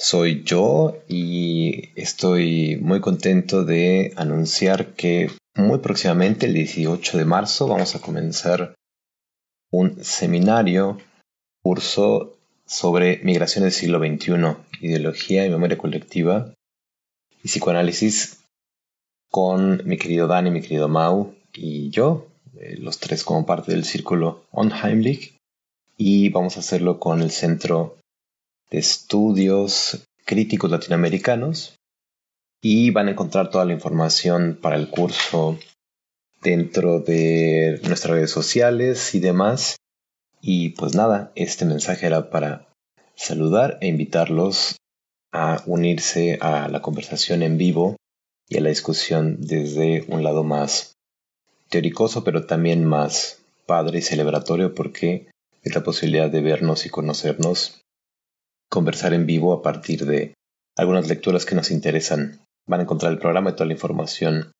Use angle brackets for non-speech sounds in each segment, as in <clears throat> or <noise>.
Soy yo y estoy muy contento de anunciar que muy próximamente, el 18 de marzo, vamos a comenzar un seminario, curso sobre migración del siglo XXI, ideología y memoria colectiva y psicoanálisis con mi querido Dani, mi querido Mau y yo, eh, los tres como parte del círculo Onheimlich, y vamos a hacerlo con el Centro de estudios críticos latinoamericanos y van a encontrar toda la información para el curso dentro de nuestras redes sociales y demás. Y pues nada, este mensaje era para saludar e invitarlos a unirse a la conversación en vivo y a la discusión desde un lado más teóricoso, pero también más padre y celebratorio porque es la posibilidad de vernos y conocernos conversar en vivo a partir de algunas lecturas que nos interesan. Van a encontrar el programa y toda la información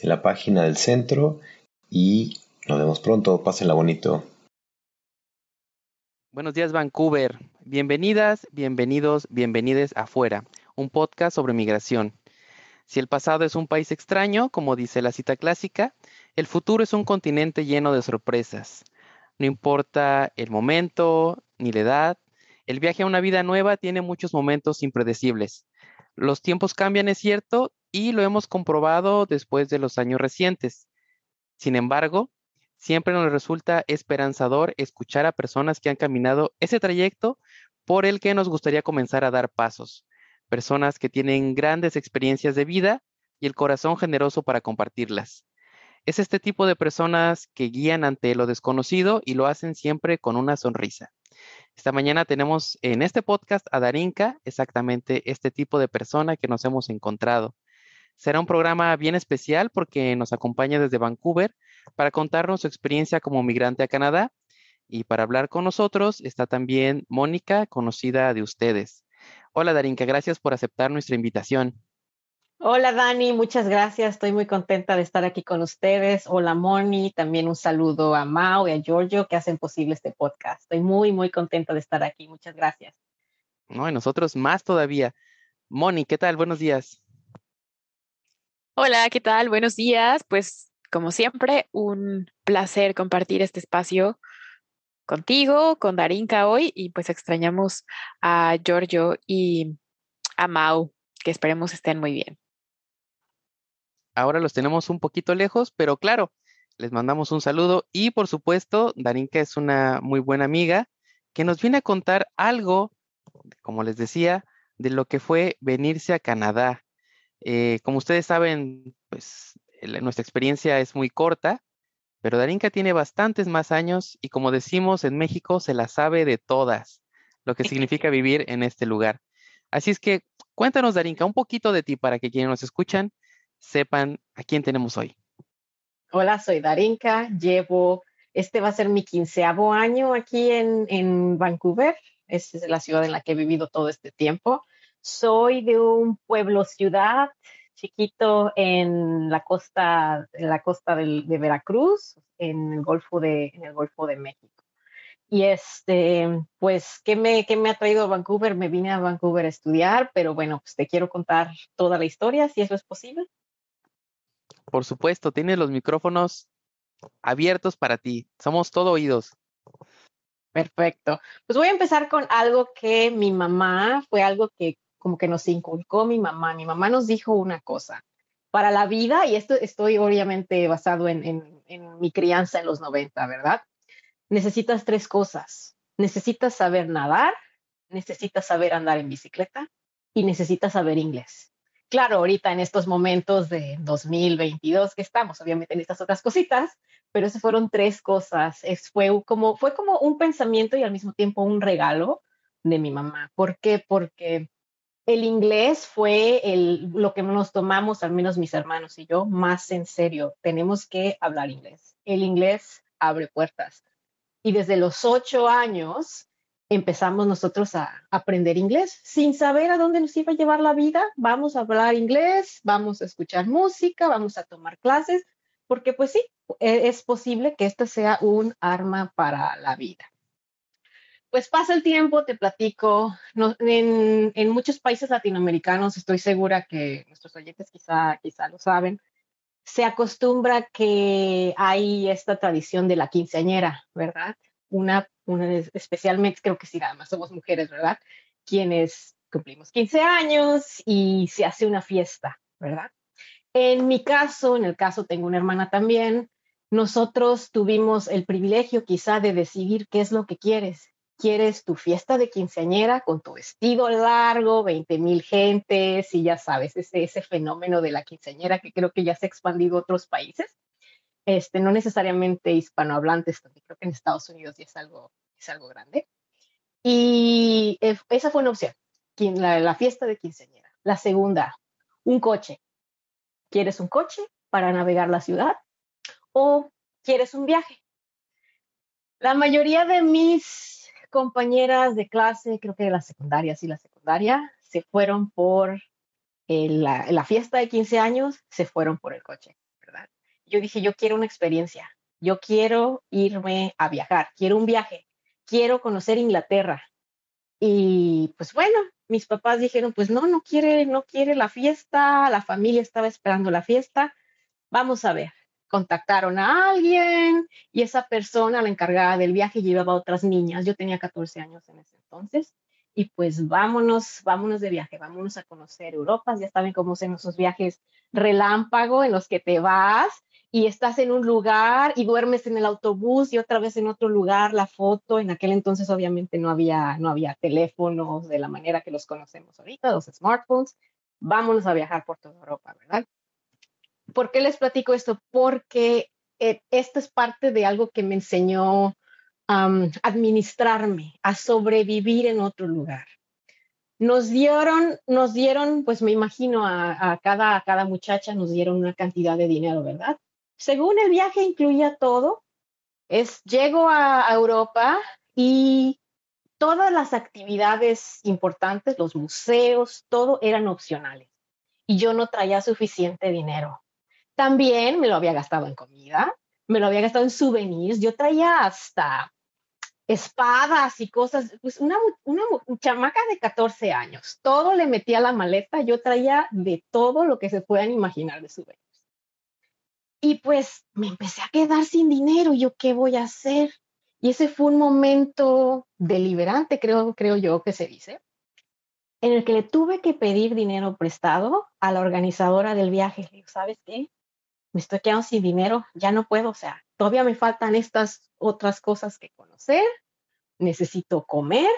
en la página del centro y nos vemos pronto. Pásenla bonito. Buenos días Vancouver. Bienvenidas, bienvenidos, bienvenides afuera. Un podcast sobre migración. Si el pasado es un país extraño, como dice la cita clásica, el futuro es un continente lleno de sorpresas. No importa el momento, ni la edad, el viaje a una vida nueva tiene muchos momentos impredecibles. Los tiempos cambian, es cierto, y lo hemos comprobado después de los años recientes. Sin embargo, siempre nos resulta esperanzador escuchar a personas que han caminado ese trayecto por el que nos gustaría comenzar a dar pasos. Personas que tienen grandes experiencias de vida y el corazón generoso para compartirlas. Es este tipo de personas que guían ante lo desconocido y lo hacen siempre con una sonrisa. Esta mañana tenemos en este podcast a Darinka, exactamente este tipo de persona que nos hemos encontrado. Será un programa bien especial porque nos acompaña desde Vancouver para contarnos su experiencia como migrante a Canadá. Y para hablar con nosotros está también Mónica, conocida de ustedes. Hola Darinka, gracias por aceptar nuestra invitación. Hola Dani, muchas gracias. Estoy muy contenta de estar aquí con ustedes. Hola Moni, también un saludo a Mao y a Giorgio que hacen posible este podcast. Estoy muy, muy contenta de estar aquí. Muchas gracias. No, y nosotros más todavía. Moni, ¿qué tal? Buenos días. Hola, ¿qué tal? Buenos días. Pues como siempre, un placer compartir este espacio contigo, con Darinka hoy y pues extrañamos a Giorgio y a Mau, que esperemos estén muy bien ahora los tenemos un poquito lejos, pero claro, les mandamos un saludo y por supuesto, Darinka es una muy buena amiga que nos viene a contar algo, como les decía, de lo que fue venirse a Canadá. Eh, como ustedes saben, pues nuestra experiencia es muy corta, pero Darinka tiene bastantes más años y como decimos en México, se la sabe de todas, lo que significa vivir en este lugar. Así es que cuéntanos, Darinka, un poquito de ti para que quienes nos escuchan sepan a quién tenemos hoy. Hola, soy Darinka, llevo, este va a ser mi quinceavo año aquí en, en Vancouver, es la ciudad en la que he vivido todo este tiempo. Soy de un pueblo ciudad chiquito en la costa, en la costa de, Veracruz, en el Golfo de, en el Golfo de México. Y este, pues, ¿qué me, ¿qué me ha traído a Vancouver? Me vine a Vancouver a estudiar, pero bueno, pues te quiero contar toda la historia, si eso es posible. Por supuesto, tienes los micrófonos abiertos para ti. Somos todo oídos. Perfecto. Pues voy a empezar con algo que mi mamá, fue algo que como que nos inculcó mi mamá. Mi mamá nos dijo una cosa. Para la vida, y esto estoy obviamente basado en, en, mi crianza en los 90, ¿verdad? Necesitas tres cosas. Necesitas saber nadar, necesitas saber andar en bicicleta y necesitas saber inglés claro, ahorita en estos momentos de 2022 que estamos, obviamente en estas otras cositas, pero esas fueron tres cosas. Es, fue, como, fue como un pensamiento y al mismo tiempo un regalo de mi mamá. ¿Por qué? Porque el inglés fue el, lo que nos tomamos, al menos mis hermanos y yo, más en serio. Tenemos que hablar inglés. El inglés abre puertas. Y desde los ocho años empezamos nosotros a aprender inglés sin saber a dónde nos iba a llevar la vida. Vamos a hablar inglés, vamos a escuchar música, vamos a tomar clases, porque pues sí, e, es posible que esto sea un arma para la vida. Pues pasa el tiempo, te platico. en, muchos países latinoamericanos, estoy segura que nuestros oyentes quizá, quizá lo saben, se acostumbra que hay esta tradición de la quinceañera, ¿verdad? Una, una especialmente, creo que sí, nada más somos mujeres, ¿verdad? Quienes cumplimos 15 años y se hace una fiesta, ¿verdad? En mi caso, en el caso tengo una hermana también, nosotros tuvimos el privilegio quizá de decidir qué es lo que quieres quieres tu fiesta de quinceañera con tu vestido largo, 20 mil gentes y ya sabes, ese, ese fenómeno de la quinceañera que creo que ya se ha expandido a otros países, este, no necesariamente hispanohablantes, creo que en Estados Unidos ya es algo, es algo grande. Y eh, esa fue una opción, la, la fiesta de quinceañera. La segunda, un coche. ¿Quieres un coche para navegar la ciudad o quieres un viaje? La mayoría de mis compañeras de clase, creo que de la secundaria, sí, la secundaria, se fueron por la, fiesta de 15 años, se fueron por el coche. Yo dije, yo quiero una experiencia, yo quiero irme a viajar, quiero un viaje, quiero conocer Inglaterra. Y pues bueno, mis papás dijeron, pues no, no quiere, no quiere la fiesta, la familia estaba esperando la fiesta, vamos a ver contactaron a alguien y esa persona, la encargada del viaje, llevaba a otras niñas. Yo tenía 14 años en ese entonces. Y pues vámonos, vámonos de viaje, vámonos a conocer Europa. Ya saben cómo son esos viajes relámpago en los que te vas y estás en un lugar y duermes en el autobús y otra vez en otro lugar, la foto. En aquel entonces obviamente no había, no había teléfonos de la manera que los conocemos ahorita, los smartphones. Vámonos a viajar por toda Europa, ¿verdad? ¿Por qué les platico esto? Porque eh, esto es parte de algo que me enseñó a administrarme, a sobrevivir en otro lugar. Nos dieron, nos dieron, pues me imagino a, cada, a cada muchacha nos dieron una cantidad de dinero, ¿verdad? Según el viaje incluía todo, es llego a Europa y todas las actividades importantes, los museos, todo eran opcionales. Y yo no traía suficiente dinero. También me lo había gastado en comida, me lo había gastado en souvenirs. Yo traía hasta espadas y cosas. Pues una, una chamaca de 14 años, todo le metía a la maleta. Yo traía de todo lo que se puedan imaginar de souvenirs. Y pues me empecé a quedar sin dinero. ¿Yo qué voy a hacer? Y ese fue un momento deliberante, creo, creo yo que se dice, en el que le tuve que pedir dinero prestado a la organizadora del viaje. Le ¿sabes qué? me estoy quedando sin dinero, ya no puedo, o sea, todavía me faltan estas otras cosas que conocer, necesito comer,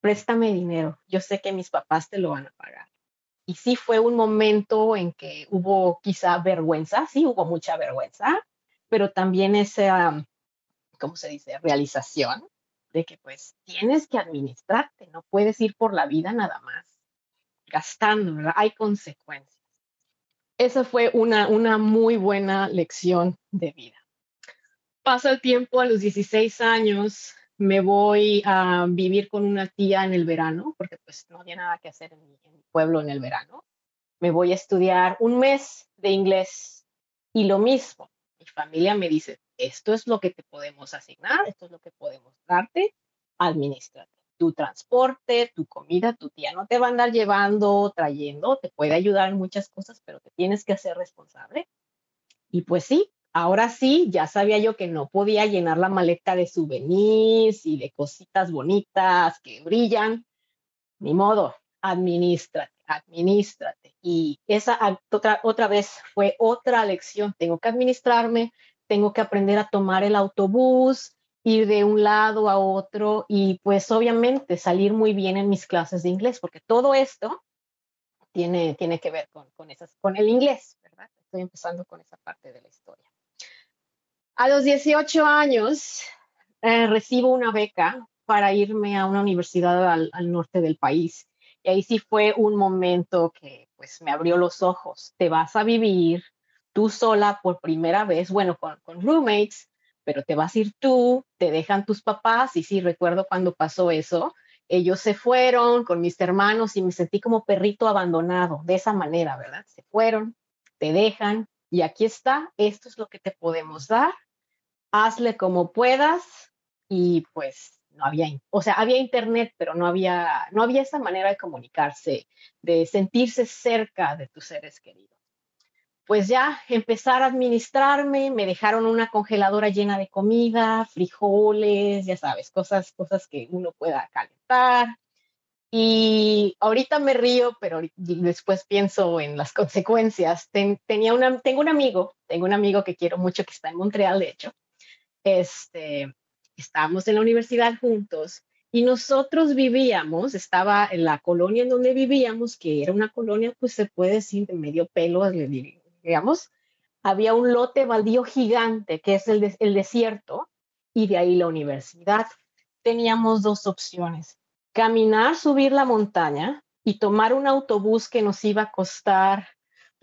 préstame dinero, yo sé que mis papás te lo van a pagar. Y sí fue un momento en que hubo quizá vergüenza, sí hubo mucha vergüenza, pero también esa, ¿cómo se dice?, realización de que pues tienes que administrarte, no puedes ir por la vida nada más gastando, ¿verdad? Hay consecuencias esa fue una, una muy buena lección de vida. Pasa el tiempo, a los 16 años me voy a vivir con una tía en el verano, porque pues no había nada que hacer en mi, pueblo en el verano. Me voy a estudiar un mes de inglés y lo mismo. Mi familia me dice, esto es lo que te podemos asignar, esto es lo que podemos darte, administrate tu transporte, tu comida, tu tía no te va a andar llevando, trayendo, te puede ayudar en muchas cosas, pero te tienes que hacer responsable. Y pues sí, ahora sí, ya sabía yo que no podía llenar la maleta de souvenirs y de cositas bonitas que brillan. Ni modo, administrate, administrate. Y esa otra, otra vez fue otra lección. Tengo que administrarme, tengo que aprender a tomar el autobús, ir de un lado a otro y pues obviamente salir muy bien en mis clases de inglés, porque todo esto tiene, tiene que ver con, con, esas, con el inglés, ¿verdad? Estoy empezando con esa parte de la historia. A los 18 años eh, recibo una beca para irme a una universidad al, norte del país. Y ahí sí fue un momento que pues me abrió los ojos. Te vas a vivir tú sola por primera vez, bueno, con, con roommates, pero te vas a ir tú, te dejan tus papás, y sí, recuerdo cuando pasó eso, ellos se fueron con mis hermanos y me sentí como perrito abandonado, de esa manera, ¿verdad? Se fueron, te dejan y aquí está, esto es lo que te podemos dar, hazle como puedas y pues no había, o sea, había internet, pero no había, no había esa manera de comunicarse, de sentirse cerca de tus seres queridos pues ya empezar a administrarme, me dejaron una congeladora llena de comida, frijoles, ya sabes, cosas, cosas que uno pueda calentar. Y ahorita me río, pero después pienso en las consecuencias. tenía una, tengo un amigo, tengo un amigo que quiero mucho que está en Montreal, de hecho. Este, estábamos en la universidad juntos y nosotros vivíamos, estaba en la colonia en donde vivíamos, que era una colonia, pues se puede decir, de medio pelo, digamos, había un lote baldío gigante, que es el, el desierto, y de ahí la universidad. Teníamos dos opciones, caminar, subir la montaña y tomar un autobús que nos iba a costar,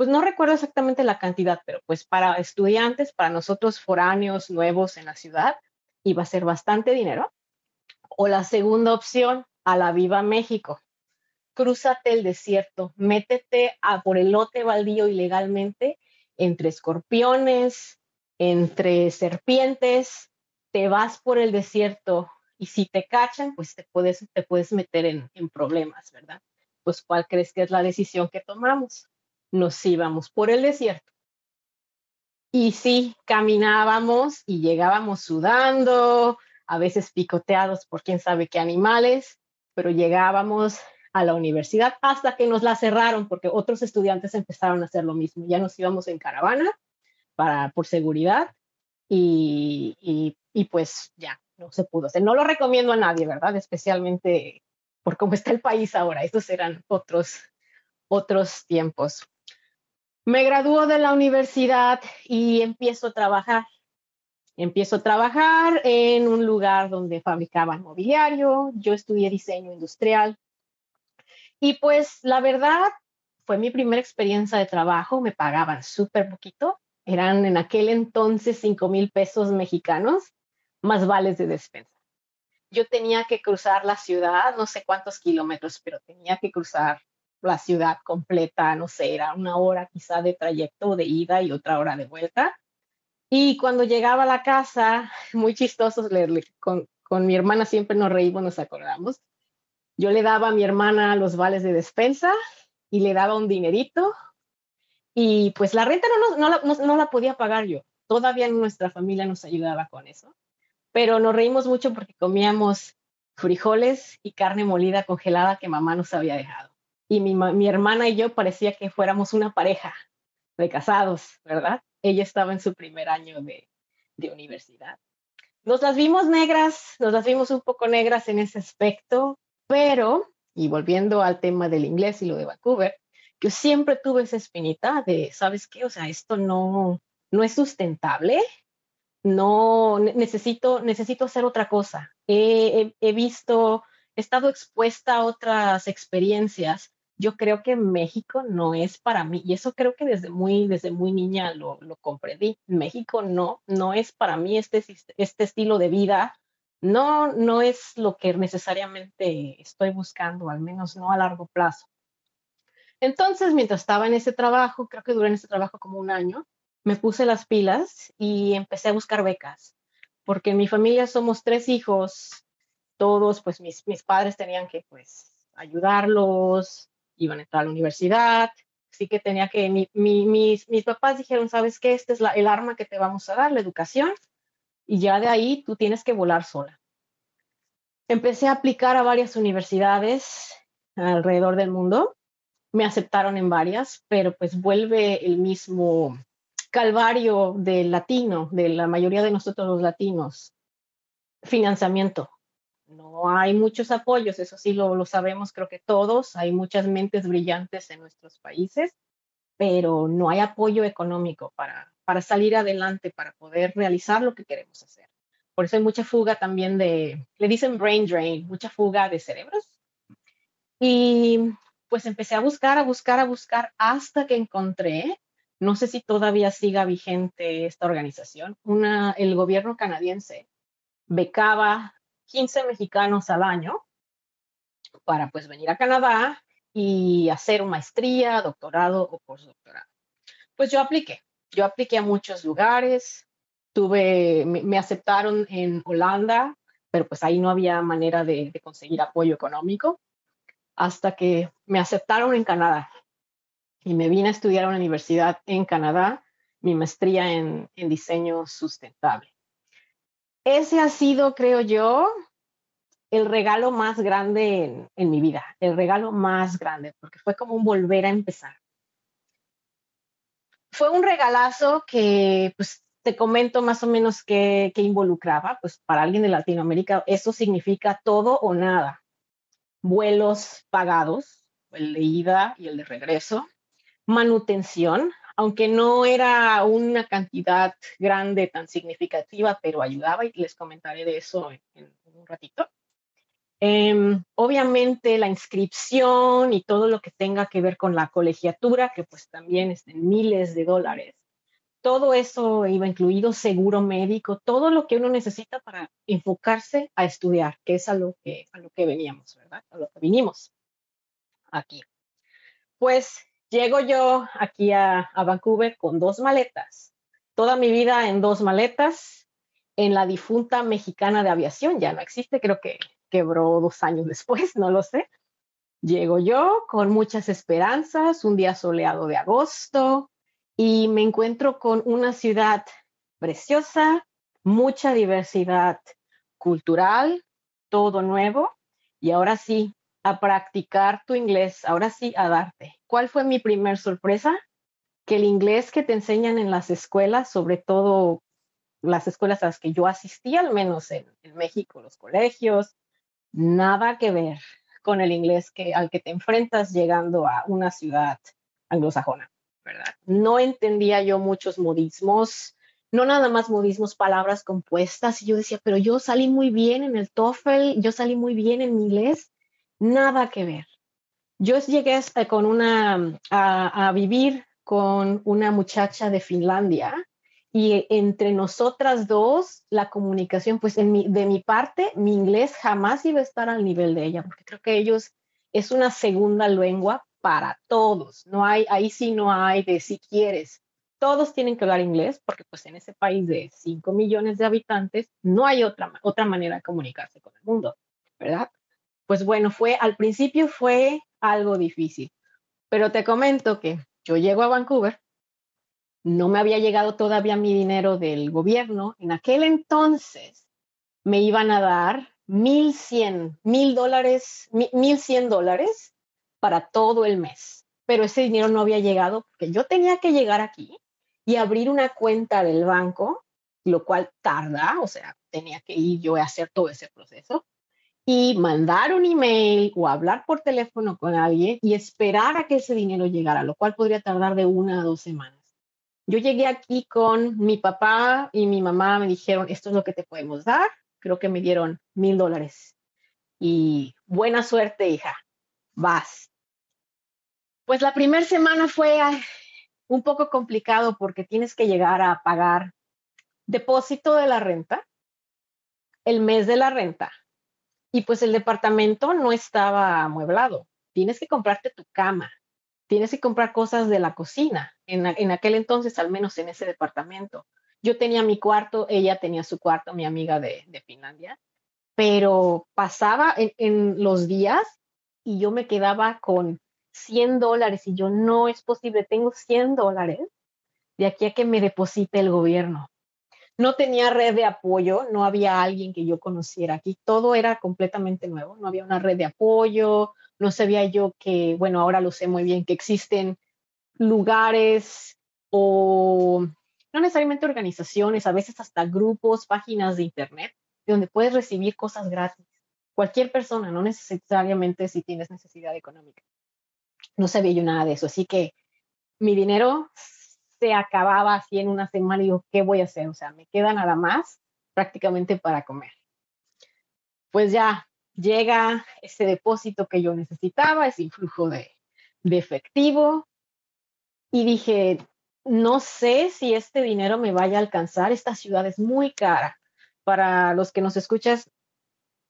pues no recuerdo exactamente la cantidad, pero pues para estudiantes, para nosotros foráneos nuevos en la ciudad, iba a ser bastante dinero. O la segunda opción, a la Viva México, crúzate el desierto, métete a por el lote baldío ilegalmente entre escorpiones, entre serpientes, te vas por el desierto y si te cachan, pues te puedes, te puedes meter en, en problemas, ¿verdad? Pues ¿cuál crees que es la decisión que tomamos? Nos íbamos por el desierto. Y sí, caminábamos y llegábamos sudando, a veces picoteados por quién sabe qué animales, pero llegábamos a la universidad hasta que nos la cerraron porque otros estudiantes empezaron a hacer lo mismo. Ya nos íbamos en caravana para, por seguridad y, y, pues ya, no se pudo hacer. No lo recomiendo a nadie, ¿verdad? Especialmente por cómo está el país ahora. Estos eran otros, otros tiempos. Me graduó de la universidad y empiezo a trabajar. Empiezo a trabajar en un lugar donde fabricaban mobiliario. Yo estudié diseño industrial y pues la verdad, fue mi primera experiencia de trabajo, me pagaban súper poquito, eran en aquel entonces 5 mil pesos mexicanos, más vales de despensa. Yo tenía que cruzar la ciudad, no sé cuántos kilómetros, pero tenía que cruzar la ciudad completa, no sé, era una hora quizá de trayecto de ida y otra hora de vuelta. Y cuando llegaba a la casa, <laughs> muy chistosos, con, con mi hermana siempre nos reímos, nos acordamos, yo le daba a mi hermana los vales de despensa y le daba un dinerito y pues la renta no, no, la, podía pagar yo. Todavía nuestra familia nos ayudaba con eso. Pero nos reímos mucho porque comíamos frijoles y carne molida congelada que mamá nos había dejado. Y mi, mi hermana y yo parecía que fuéramos una pareja de casados, ¿verdad? Ella estaba en su primer año de, de universidad. Nos las vimos negras, nos las vimos un poco negras en ese aspecto, pero, y volviendo al tema del inglés y lo de Vancouver, yo siempre tuve esa espinita de, ¿sabes qué? O sea, esto no, no es sustentable, no necesito, necesito hacer otra cosa. He, he, visto, he estado expuesta a otras experiencias. Yo creo que México no es para mí, y eso creo que desde muy, desde muy niña lo, lo comprendí. México no, no es para mí este, este estilo de vida no, no es lo que necesariamente estoy buscando, al menos no a largo plazo. Entonces, mientras estaba en ese trabajo, creo que duré en ese trabajo como un año, me puse las pilas y empecé a buscar becas, porque en mi familia somos tres hijos, todos, pues mis, mis padres tenían que, pues, ayudarlos, iban a entrar a la universidad, así que tenía que, mis, mis papás dijeron, ¿sabes qué? Este es el arma que te vamos a dar, la educación, y ya de ahí tú tienes que volar sola. Empecé a aplicar a varias universidades alrededor del mundo. Me aceptaron en varias, pero pues vuelve el mismo calvario del latino, de la mayoría de nosotros los latinos. Financiamiento. No hay muchos apoyos, eso sí lo, lo sabemos, creo que todos. Hay muchas mentes brillantes en nuestros países, pero no hay apoyo económico para, para salir adelante, para poder realizar lo que queremos hacer. Por eso hay mucha fuga también de, le dicen brain drain, mucha fuga de cerebros. Y pues empecé a buscar, a buscar, a buscar hasta que encontré, no sé si todavía siga vigente esta organización, una, el gobierno canadiense becaba 15 mexicanos al año para pues venir a Canadá y hacer una maestría, doctorado o postdoctorado. Pues yo apliqué, yo apliqué a muchos lugares, tuve, me, aceptaron en Holanda, pero pues ahí no había manera de, conseguir apoyo económico, hasta que me aceptaron en Canadá y me vine a estudiar a una universidad en Canadá, mi maestría en, en diseño sustentable. Ese ha sido, creo yo, el regalo más grande en, mi vida, el regalo más grande, porque fue como un volver a empezar. Fue un regalazo que, pues, te comento más o menos qué, involucraba, pues para alguien de Latinoamérica eso significa todo o nada. Vuelos pagados, el de ida y el de regreso, manutención, aunque no era una cantidad grande, tan significativa, pero ayudaba y les comentaré de eso en un ratito. Em, obviamente la inscripción y todo lo que tenga que ver con la colegiatura, que pues también es de miles de dólares. Todo eso iba incluido, seguro médico, todo lo que uno necesita para enfocarse a estudiar, que es a lo que, a lo que veníamos, ¿verdad? A lo que vinimos aquí. Pues llego yo aquí a, Vancouver con dos maletas, toda mi vida en dos maletas, en la difunta mexicana de aviación, ya no existe, creo que quebró dos años después, <laughs> no lo sé. Llego yo con muchas esperanzas, un día soleado de agosto, y me encuentro con una ciudad preciosa, mucha diversidad cultural, todo nuevo, y ahora sí, a practicar tu inglés, ahora sí, a darte. ¿Cuál fue mi primer sorpresa? Que el inglés que te enseñan en las escuelas, sobre todo las escuelas a las que yo asistí, al menos en, México, los colegios, nada que ver con el inglés que, al que te enfrentas llegando a una ciudad anglosajona, ¿verdad? No entendía yo muchos modismos, no nada más modismos, palabras compuestas, y yo decía, pero yo salí muy bien en el TOEFL, yo salí muy bien en inglés, nada que ver. Yo llegué con una, a vivir con una muchacha de Finlandia y entre nosotras dos, la comunicación, pues de mi parte, mi inglés jamás iba a estar al nivel de ella, porque creo que ellos es una segunda lengua para todos. No hay, ahí sí no hay de si quieres. Todos tienen que hablar inglés, porque pues en ese país de 5 millones de habitantes no hay otra, otra manera de comunicarse con el mundo, ¿verdad? Pues bueno, fue, al principio fue algo difícil, pero te comento que yo llego a Vancouver no me había llegado todavía mi dinero del gobierno. En aquel entonces me iban a dar mil cien, mil dólares, mil cien dólares para todo el mes. Pero ese dinero no había llegado porque yo tenía que llegar aquí y abrir una cuenta del banco, lo cual tarda, o sea, tenía que ir yo a hacer todo ese proceso y mandar un email o hablar por teléfono con alguien y esperar a que ese dinero llegara, lo cual podría tardar de una a dos semanas. Yo llegué aquí con mi papá y mi mamá me dijeron, esto es lo que te podemos dar. Creo que me dieron mil dólares. Y buena suerte, hija. Vas. Pues la primera semana fue un poco complicado porque tienes que llegar a pagar depósito de la renta, el mes de la renta. Y pues el departamento no estaba amueblado. Tienes que comprarte tu cama, tienes que comprar cosas de la cocina, en, aquel entonces, al menos en ese departamento. Yo tenía mi cuarto, ella tenía su cuarto, mi amiga de, Finlandia, pero pasaba en, los días y yo me quedaba con 100 dólares y yo no es posible, tengo 100 dólares de aquí a que me deposite el gobierno. No tenía red de apoyo, no había alguien que yo conociera aquí, todo era completamente nuevo, no había una red de apoyo, no sabía yo que, bueno, ahora lo sé muy bien, que existen lugares o no necesariamente organizaciones, a veces hasta grupos, páginas de internet, donde puedes recibir cosas gratis. Cualquier persona, no necesariamente si tienes necesidad económica. No sabía yo nada de eso, así que mi dinero se acababa así en una semana y digo, ¿qué voy a hacer? O sea, me queda nada más prácticamente para comer. Pues ya llega ese depósito que yo necesitaba, ese influjo de, efectivo, y dije, no sé si este dinero me vaya a alcanzar, esta ciudad es muy cara. Para los que nos escuchas,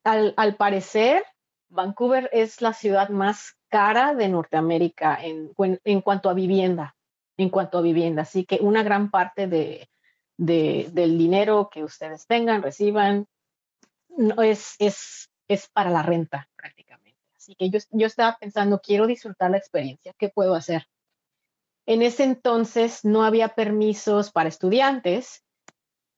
al, al parecer, Vancouver es la ciudad más cara de Norteamérica en, en, cuanto a vivienda, en cuanto a vivienda. Así que una gran parte de, de, del dinero que ustedes tengan, reciban, no es, es, es para la renta prácticamente. Así que yo, yo estaba pensando, quiero disfrutar la experiencia, ¿qué puedo hacer? En ese entonces no había permisos para estudiantes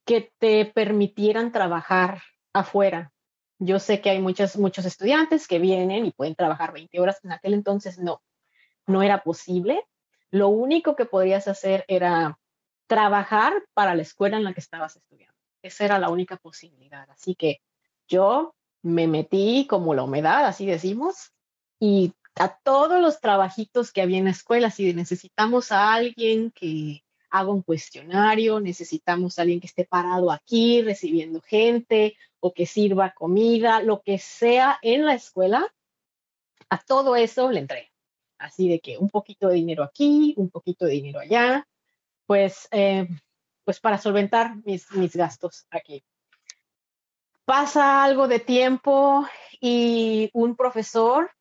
que te permitieran trabajar afuera yo sé que hay muchos, muchos estudiantes que vienen y pueden trabajar 20 horas. En aquel entonces no, no era posible. Lo único que podías hacer era trabajar para la escuela en la que estabas estudiando. Esa era la única posibilidad. Así que yo me metí como la humedad, así decimos, y a todos los trabajitos que había en la escuela, si necesitamos a alguien que haga un cuestionario, necesitamos a alguien que esté parado aquí recibiendo gente o que sirva comida, lo que sea en la escuela, a todo eso le entré. Así de que un poquito de dinero aquí, un poquito de dinero allá, pues, eh, pues para solventar mis, mis gastos aquí. Pasa algo de tiempo y un profesor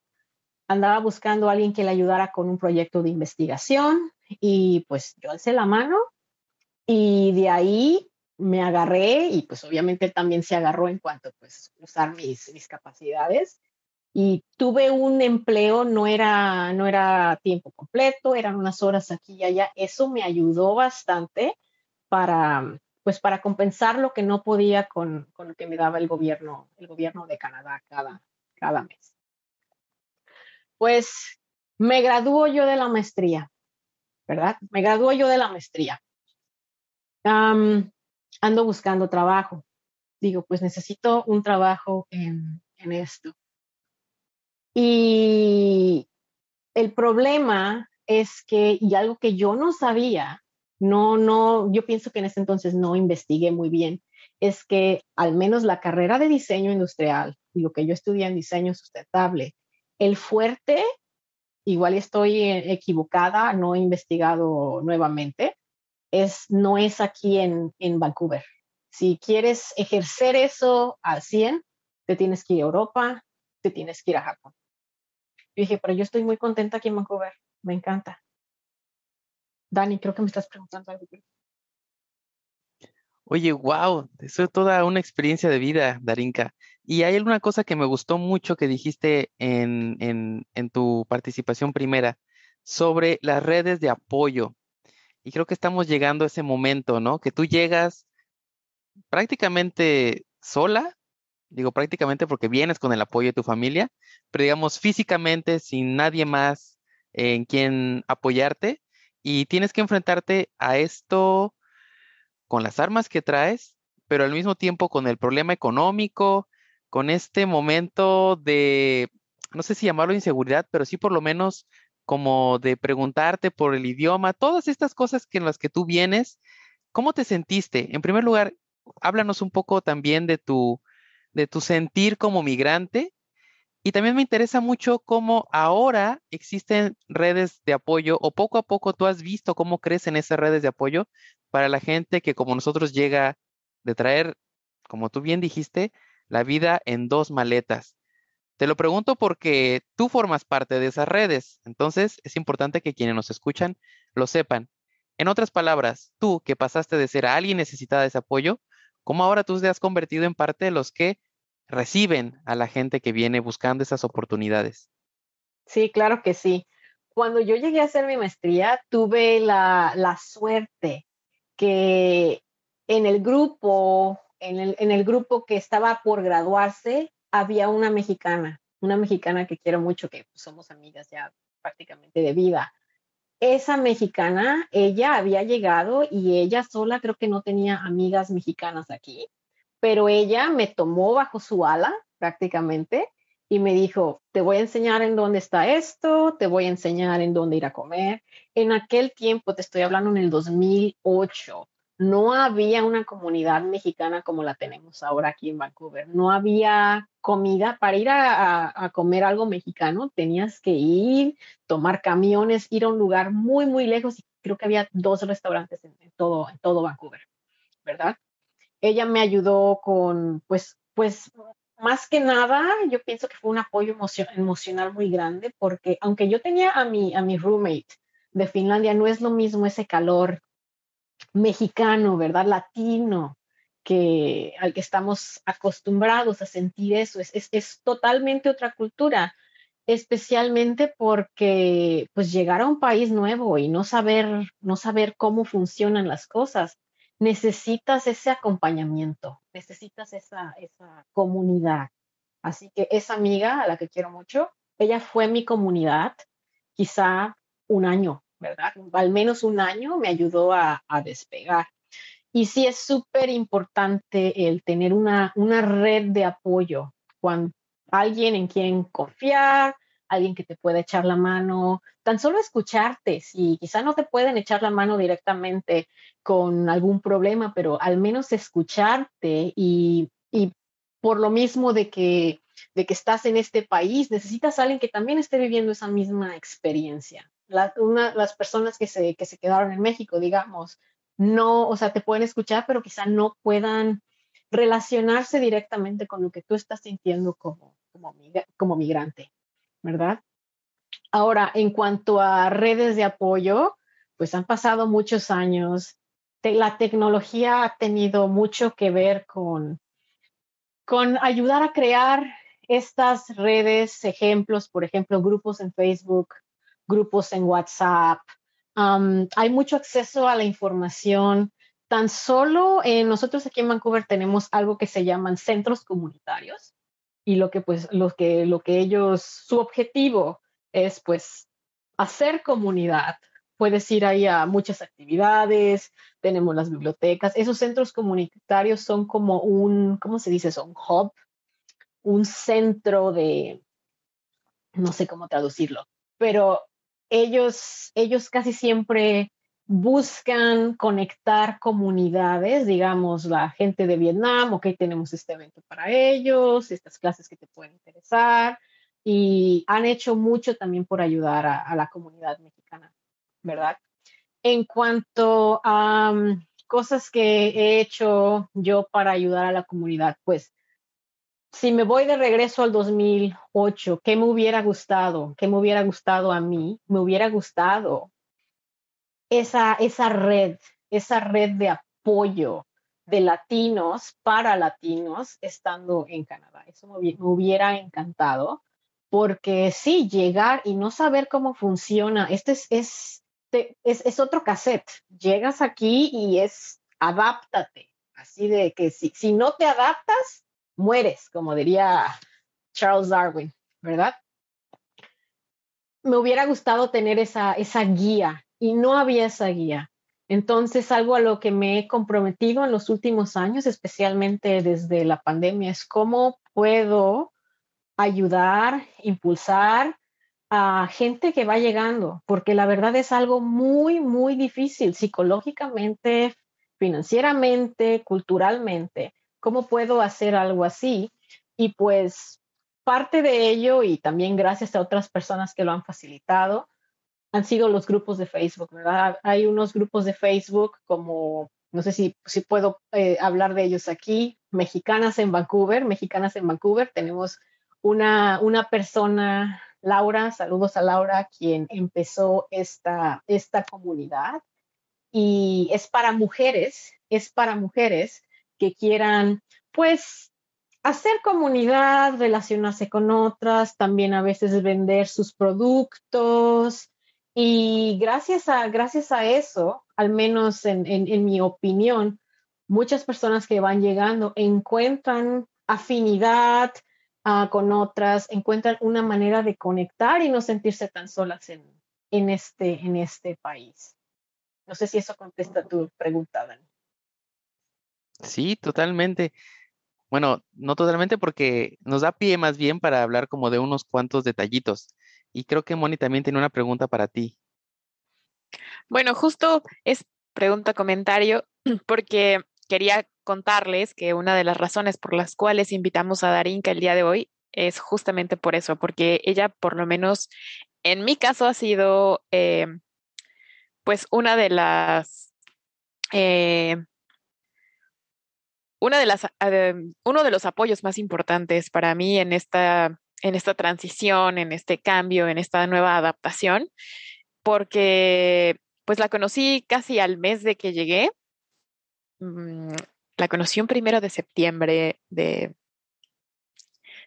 andaba buscando a alguien que le ayudara con un proyecto de investigación y pues yo alcé la mano y de ahí me agarré y pues obviamente él también se agarró en cuanto pues usar mis, mis capacidades y tuve un empleo, no era, no era tiempo completo, eran unas horas aquí y allá. Eso me ayudó bastante para, pues para compensar lo que no podía con, con lo que me daba el gobierno, el gobierno de Canadá cada, cada mes. Pues me graduó yo de la maestría ¿verdad? Me graduó yo de la maestría. ando buscando trabajo. Digo, pues necesito un trabajo en, en esto. Y el problema es que, y algo que yo no sabía, no, no, yo pienso que en ese entonces no investigué muy bien, es que al menos la carrera de diseño industrial y lo que yo estudié en diseño sustentable, el fuerte igual estoy eh, equivocada, no he investigado nuevamente, es, no es aquí en, en Vancouver. Si quieres ejercer eso al 100, te tienes que ir a Europa, te tienes que ir a Japón. Yo dije, pero yo estoy muy contenta aquí en Vancouver, me encanta. Dani, creo que me estás preguntando algo. Oye, wow, eso es toda una experiencia de vida, Darinka. Y hay alguna cosa que me gustó mucho que dijiste en, en, en tu participación primera sobre las redes de apoyo. Y creo que estamos llegando a ese momento, ¿no? Que tú llegas prácticamente sola, digo prácticamente porque vienes con el apoyo de tu familia, pero digamos físicamente sin nadie más en quien apoyarte y tienes que enfrentarte a esto con las armas que traes, pero al mismo tiempo con el problema económico, con este momento de, no sé si llamarlo inseguridad, pero sí por lo menos como de preguntarte por el idioma, todas estas cosas que en las que tú vienes, ¿cómo te sentiste? En primer lugar, háblanos un poco también de tu, de tu sentir como migrante y también me interesa mucho cómo ahora existen redes de apoyo o poco a poco tú has visto cómo crecen esas redes de apoyo para la gente que como nosotros llega de traer, como tú bien dijiste, la vida en dos maletas. Te lo pregunto porque tú formas parte de esas redes, entonces es importante que quienes nos escuchan lo sepan. En otras palabras, tú que pasaste de ser a alguien necesitada de ese apoyo, ¿cómo ahora tú te has convertido en parte de los que reciben a la gente que viene buscando esas oportunidades. Sí, claro que sí. Cuando yo llegué a hacer mi maestría, tuve la, la suerte que en el grupo, en el, en el grupo que estaba por graduarse, había una mexicana, una mexicana que quiero mucho, que somos amigas ya prácticamente de vida. Esa mexicana, ella había llegado y ella sola creo que no tenía amigas mexicanas aquí pero ella me tomó bajo su ala prácticamente y me dijo, te voy a enseñar en dónde está esto, te voy a enseñar en dónde ir a comer. En aquel tiempo, te estoy hablando en el 2008, no había una comunidad mexicana como la tenemos ahora aquí en Vancouver. No había comida para ir a, comer algo mexicano. Tenías que ir, tomar camiones, ir a un lugar muy, muy lejos. Creo que había dos restaurantes en, todo, en todo Vancouver, ¿verdad? Ella me ayudó con, pues, pues, más que nada, yo pienso que fue un apoyo emocional muy grande porque aunque yo tenía a mi, a mi roommate de Finlandia, no es lo mismo ese calor mexicano, ¿verdad? Latino, que al que estamos acostumbrados a sentir eso. Es, es, totalmente otra cultura, especialmente porque pues llegar a un país nuevo y no saber, no saber cómo funcionan las cosas, necesitas ese acompañamiento, necesitas esa, esa comunidad. Así que esa amiga a la que quiero mucho, ella fue mi comunidad quizá un año, ¿verdad? Al menos un año me ayudó a, despegar. Y sí es súper importante el tener una, una red de apoyo, cuando alguien en quien confiar, alguien que te pueda echar la mano, tan solo escucharte, si quizá no te pueden echar la mano directamente con algún problema, pero al menos escucharte y, y por lo mismo de que, de que estás en este país, necesitas a alguien que también esté viviendo esa misma experiencia las personas que se, que se quedaron en México, digamos, no, o sea, te pueden escuchar, pero quizá no puedan relacionarse directamente con lo que tú estás sintiendo como, como, como migrante, ¿verdad? Ahora, en cuanto a redes de apoyo, pues han pasado muchos años. la tecnología ha tenido mucho que ver con, con ayudar a crear estas redes, ejemplos, por ejemplo, grupos en Facebook, grupos en WhatsApp. hay mucho acceso a la información. Tan solo eh, nosotros aquí en Vancouver tenemos algo que se llaman centros comunitarios y lo que pues lo que lo que ellos su objetivo es pues hacer comunidad. Puedes ir ahí a muchas actividades, tenemos las bibliotecas. Esos centros comunitarios son como un, ¿cómo se dice? Son hub, un centro de, no sé cómo traducirlo, pero ellos, ellos casi siempre buscan conectar comunidades, digamos, la gente de Vietnam, ok, tenemos este evento para ellos, estas clases que te pueden interesar, y han hecho mucho también por ayudar a, la comunidad mexicana, ¿verdad? En cuanto a um, cosas que he hecho yo para ayudar a la comunidad, pues si me voy de regreso al 2008, ¿qué me hubiera gustado? ¿Qué me hubiera gustado a mí? Me hubiera gustado esa, esa red, esa red de apoyo de latinos para latinos estando en Canadá. Eso me, hubiera encantado, porque sí, llegar y no saber cómo funciona, este es, es, es, es otro cassette. Llegas aquí y es adáptate. Así de que si, si no te adaptas, mueres, como diría Charles Darwin, ¿verdad? Me hubiera gustado tener esa, esa guía y no había esa guía. Entonces, algo a lo que me he comprometido en los últimos años, especialmente desde la pandemia, es cómo puedo ayudar, impulsar a gente que va llegando, porque la verdad es algo muy, muy difícil psicológicamente, financieramente, culturalmente. ¿Cómo puedo hacer algo así? Y pues parte de ello, y también gracias a otras personas que lo han facilitado, han sido los grupos de Facebook, ¿verdad? Hay unos grupos de Facebook como, no sé si, si puedo eh, hablar de ellos aquí, Mexicanas en Vancouver, Mexicanas en Vancouver, tenemos una, una persona, Laura, saludos a Laura, quien empezó esta, esta comunidad y es para mujeres, es para mujeres que quieran, pues, hacer comunidad, relacionarse con otras, también a veces vender sus productos. Y gracias a, gracias a eso, al menos en, mi opinión, muchas personas que van llegando encuentran afinidad ah, con otras, encuentran una manera de conectar y no sentirse tan solas en, en, este, en este país. No sé si eso contesta tu pregunta, Dani. Sí, totalmente. Bueno, no totalmente porque nos da pie más bien para hablar como de unos cuantos detallitos. Y creo que Moni también tiene una pregunta para ti. Bueno, justo es pregunta, comentario. <clears throat> porque quería contarles que una de las razones por las cuales invitamos a Darinka el día de hoy es justamente por eso, porque ella por lo menos en mi caso ha sido eh, pues una de las eh, una de las, uno de los apoyos más importantes para mí en esta, en esta transición, en este cambio, en esta nueva adaptación, porque pues la conocí casi al mes de que llegué. Mm, la conocí un primero de septiembre de,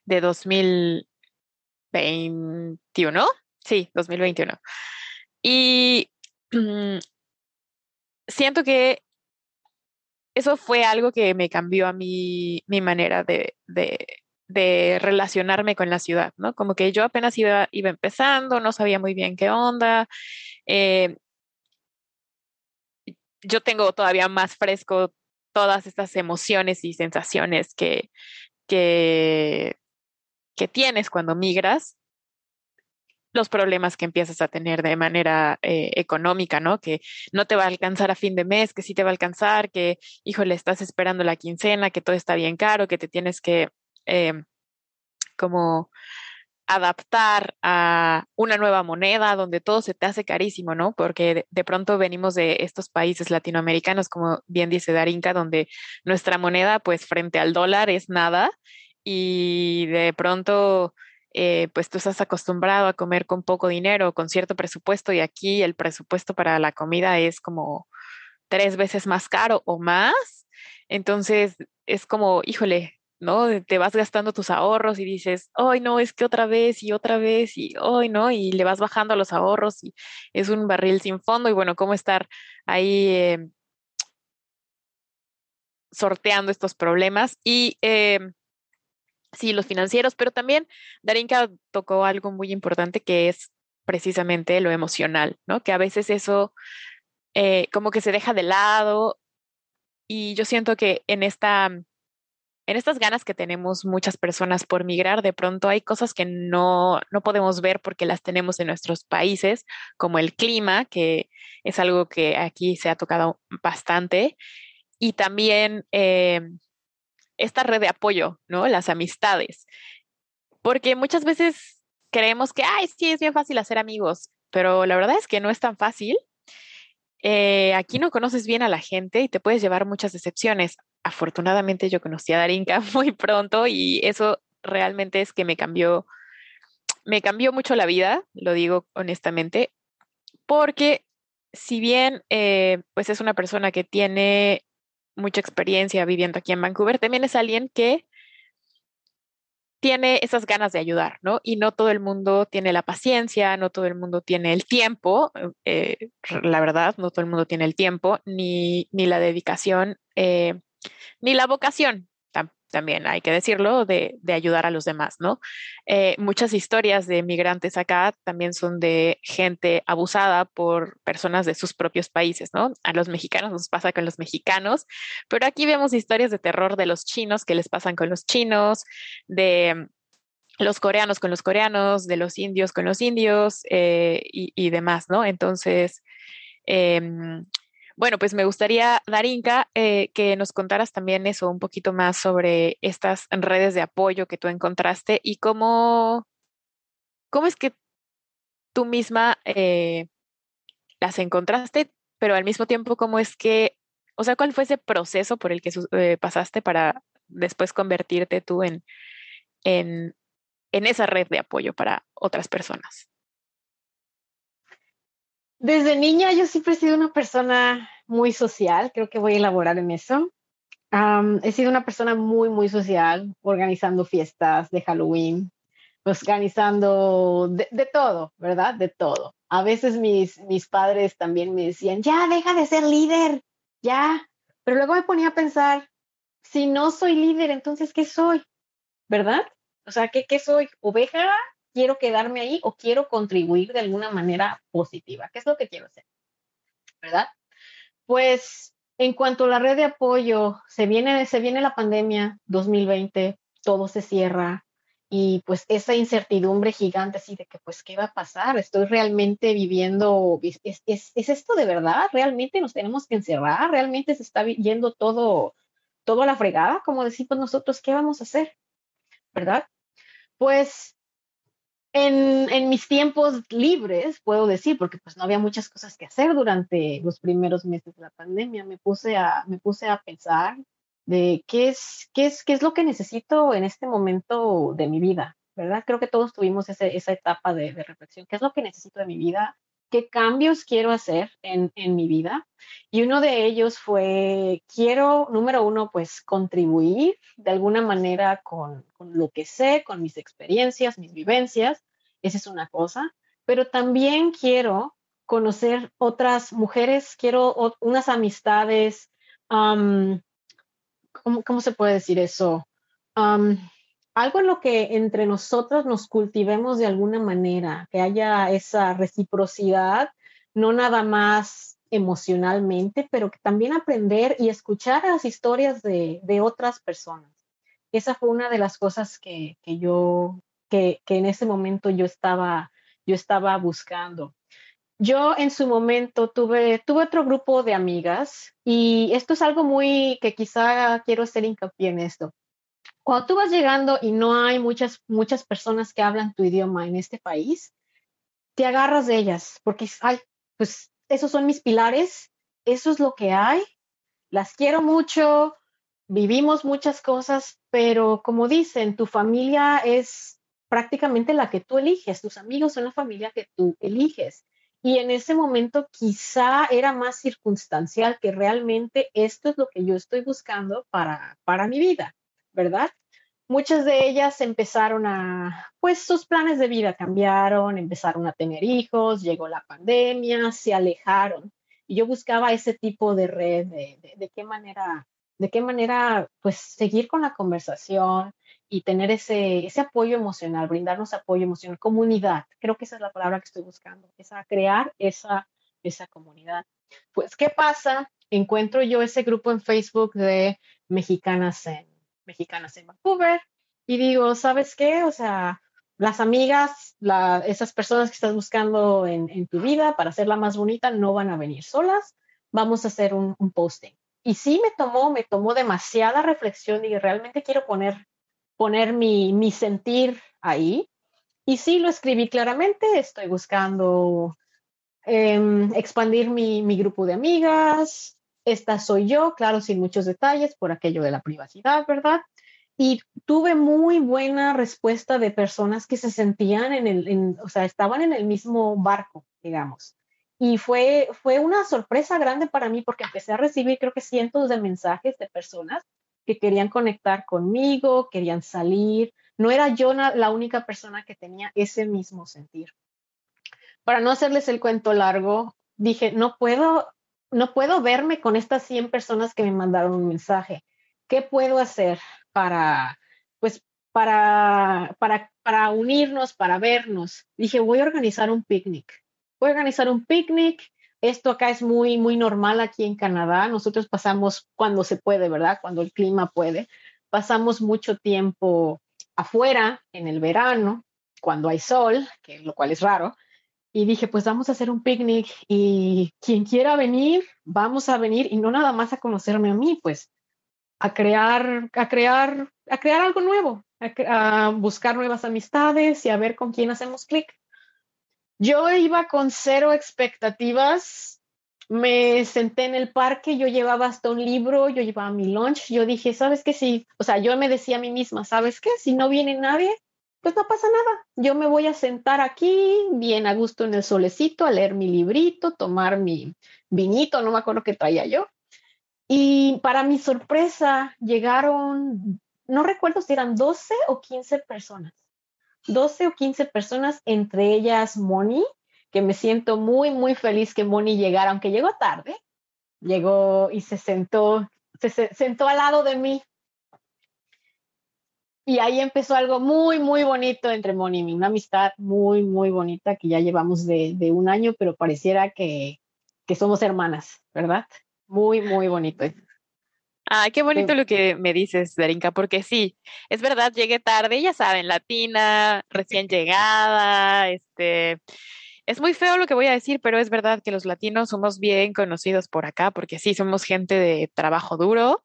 de 2021. Sí, 2021. Y mm, siento que eso fue algo que me cambió a mí mi manera de, relacionarme con la ciudad, ¿no? Como que yo apenas iba, iba empezando, no sabía muy bien qué onda. Eh, yo tengo todavía más fresco todas estas emociones y sensaciones que, que, que tienes cuando migras los problemas que empiezas a tener de manera eh, económica, ¿no? Que no te va a alcanzar a fin de mes, que sí te va a alcanzar, que, híjole, estás esperando la quincena, que todo está bien caro, que te tienes que em, como adaptar a una nueva moneda donde todo se te hace carísimo, ¿no? Porque de, pronto venimos de estos países latinoamericanos, como bien dice Darinka, donde nuestra moneda, pues frente al dólar es nada y de pronto eh, pues tú estás acostumbrado a comer con poco dinero, con cierto presupuesto, y aquí el presupuesto para la comida es como tres veces más caro o más. Entonces es como, híjole, ¿no? Te vas gastando tus ahorros y dices, hoy no, es que otra vez y otra vez y hoy no, y le vas bajando los ahorros y es un barril sin fondo y bueno, ¿cómo estar ahí eh, sorteando estos problemas? Y eh, sí, los financieros, pero también Darinka tocó algo muy importante que es precisamente lo emocional, ¿no? Que a veces eso eh, como que se deja de lado y yo siento que en esta en estas ganas que tenemos muchas personas por migrar, de pronto hay cosas que no, no podemos ver porque las tenemos en nuestros países, como el clima, que es algo que aquí se ha tocado bastante, y también eh, esta red de apoyo, ¿no? Las amistades. Porque muchas veces creemos que, ay, sí, es bien fácil hacer amigos, pero la verdad es que no es tan fácil. Eh, aquí no conoces bien a la gente y te puedes llevar muchas decepciones. Afortunadamente yo conocí a Darinka <laughs> muy pronto y eso realmente es que me cambió, me cambió mucho la vida, lo digo honestamente, porque si bien eh, pues es una persona que tiene mucha experiencia viviendo aquí en Vancouver, también es alguien que tiene esas ganas de ayudar, ¿no? Y no todo el mundo tiene la paciencia, no todo el mundo tiene el tiempo, eh, la verdad, no todo el mundo tiene el tiempo, ni, ni la dedicación, eh, ni la vocación también hay que decirlo, de, ayudar a los demás, ¿no? Eh, muchas historias de migrantes acá también son de gente abusada por personas de sus propios países, ¿no? A los mexicanos nos pasa con los mexicanos, pero aquí vemos historias de terror de los chinos que les pasan con los chinos, de los coreanos con los coreanos, de los indios con los indios eh, y, demás, ¿no? Entonces, em, bueno, pues me gustaría, Darinka, eh, que nos contaras también eso, un poquito más sobre estas redes de apoyo que tú encontraste y cómo, cómo es que tú misma eh, las encontraste, pero al mismo tiempo, cómo es que, o sea, cuál fue ese proceso por el que eh, pasaste para después convertirte tú en, en, en esa red de apoyo para otras personas. Desde niña yo siempre he sido una persona muy social, creo que voy a elaborar en eso. he sido una persona muy, muy social, organizando fiestas de Halloween, organizando de, todo, ¿verdad? De todo. A veces mis, mis padres también me decían, ya, deja de ser líder, ya. Pero luego me ponía a pensar, si no soy líder, entonces, ¿qué soy? ¿Verdad? O sea, ¿qué, qué soy? ¿Oveja quiero quedarme ahí o quiero contribuir de alguna manera positiva. ¿Qué es lo que quiero hacer? ¿Verdad? Pues en cuanto a la red de apoyo, se viene, se viene la pandemia 2020, todo se cierra y pues esa incertidumbre gigante así de que pues qué va a pasar, estoy realmente viviendo, ¿es, es, es esto de verdad? ¿Realmente nos tenemos que encerrar? ¿Realmente se está yendo todo, todo a la fregada? Como decimos nosotros, ¿qué vamos a hacer? ¿Verdad? Pues en, en, mis tiempos libres, puedo decir, porque pues no había muchas cosas que hacer durante los primeros meses de la pandemia, me puse a, me puse a pensar de qué es, qué es, qué es lo que necesito en este momento de mi vida, ¿verdad? Creo que todos tuvimos ese, esa etapa de, de, reflexión, qué es lo que necesito de mi vida, qué cambios quiero hacer en, en mi vida. Y uno de ellos fue, quiero, número uno, pues contribuir de alguna manera con, con lo que sé, con mis experiencias, mis vivencias, esa es una cosa, pero también quiero conocer otras mujeres, quiero unas amistades, um, ¿cómo, ¿cómo, se puede decir eso? Algo en lo que entre nosotros nos cultivemos de alguna manera, que haya esa reciprocidad, no nada más emocionalmente, pero que también aprender y escuchar las historias de, de otras personas. Esa fue una de las cosas que, que yo que, que en ese momento yo estaba, yo estaba buscando. Yo en su momento tuve, tuve otro grupo de amigas y esto es algo muy que quizá quiero hacer hincapié en esto. Cuando tú vas llegando y no hay muchas, muchas personas que hablan tu idioma en este país, te agarras de ellas porque, ay, pues esos son mis pilares, eso es lo que hay, las quiero mucho, vivimos muchas cosas, pero como dicen, tu familia es prácticamente la que tú eliges, tus amigos son la familia que tú eliges. Y en ese momento quizá era más circunstancial que realmente esto es lo que yo estoy buscando para, para mi vida, ¿verdad? Muchas de ellas empezaron a, pues sus planes de vida cambiaron, empezaron a tener hijos, llegó la pandemia, se alejaron. Y yo buscaba ese tipo de red, de, de, de qué manera, de qué manera, pues seguir con la conversación, y tener ese, ese apoyo emocional, brindarnos apoyo emocional, comunidad. Creo que esa es la palabra que estoy buscando, es crear esa, esa comunidad. Pues, ¿qué pasa? Encuentro yo ese grupo en Facebook de mexicanas en, mexicanas en Vancouver y digo, ¿sabes qué? O sea, las amigas, la, esas personas que estás buscando en, en, tu vida para hacerla más bonita no van a venir solas, vamos a hacer un, un posting. Y sí me tomó, me tomó demasiada reflexión y realmente quiero poner poner mi, mi sentir ahí. Y sí, lo escribí claramente, estoy buscando eh, expandir mi, mi, grupo de amigas, esta soy yo, claro, sin muchos detalles por aquello de la privacidad, ¿verdad? Y tuve muy buena respuesta de personas que se sentían en el, en, o sea, estaban en el mismo barco, digamos. Y fue, fue una sorpresa grande para mí porque empecé a recibir creo que cientos de mensajes de personas que querían conectar conmigo, querían salir. No era yo la única persona que tenía ese mismo sentir. Para no hacerles el cuento largo, dije, no puedo, no puedo verme con estas 100 personas que me mandaron un mensaje. ¿Qué puedo hacer para, pues, para, para, para unirnos, para vernos? Dije, voy a organizar un picnic. Voy a organizar un picnic esto acá es muy, muy normal aquí en Canadá. Nosotros pasamos cuando se puede, ¿verdad? Cuando el clima puede. Pasamos mucho tiempo afuera en el verano, cuando hay sol, que lo cual es raro. Y dije, pues vamos a hacer un picnic y quien quiera venir, vamos a venir y no nada más a conocerme a mí, pues a crear, a crear, a crear algo nuevo, a, a buscar nuevas amistades y a ver con quién hacemos clic. Yo iba con cero expectativas. Me senté en el parque, yo llevaba hasta un libro, yo llevaba mi lunch. Yo dije, ¿sabes qué? Sí, o sea, yo me decía a mí misma, ¿sabes qué? Si no viene nadie, pues no pasa nada. Yo me voy a sentar aquí, bien a gusto en el solecito, a leer mi librito, tomar mi vinito, no me acuerdo qué traía yo. Y para mi sorpresa, llegaron, no recuerdo si eran 12 o 15 personas. 12 o 15 personas, entre ellas Moni, que me siento muy, muy feliz que Moni llegara, aunque llegó tarde, llegó y se sentó, se, se sentó al lado de mí. Y ahí empezó algo muy, muy bonito entre Moni y mí, una amistad muy, muy bonita que ya llevamos de, de un año, pero pareciera que, que somos hermanas, ¿verdad? Muy, muy bonito. Ah, qué bonito lo que me dices, Darinka, porque sí, es verdad, llegué tarde, ya saben, latina, recién llegada, este, es muy feo lo que voy a decir, pero es verdad que los latinos somos bien conocidos por acá, porque sí, somos gente de trabajo duro,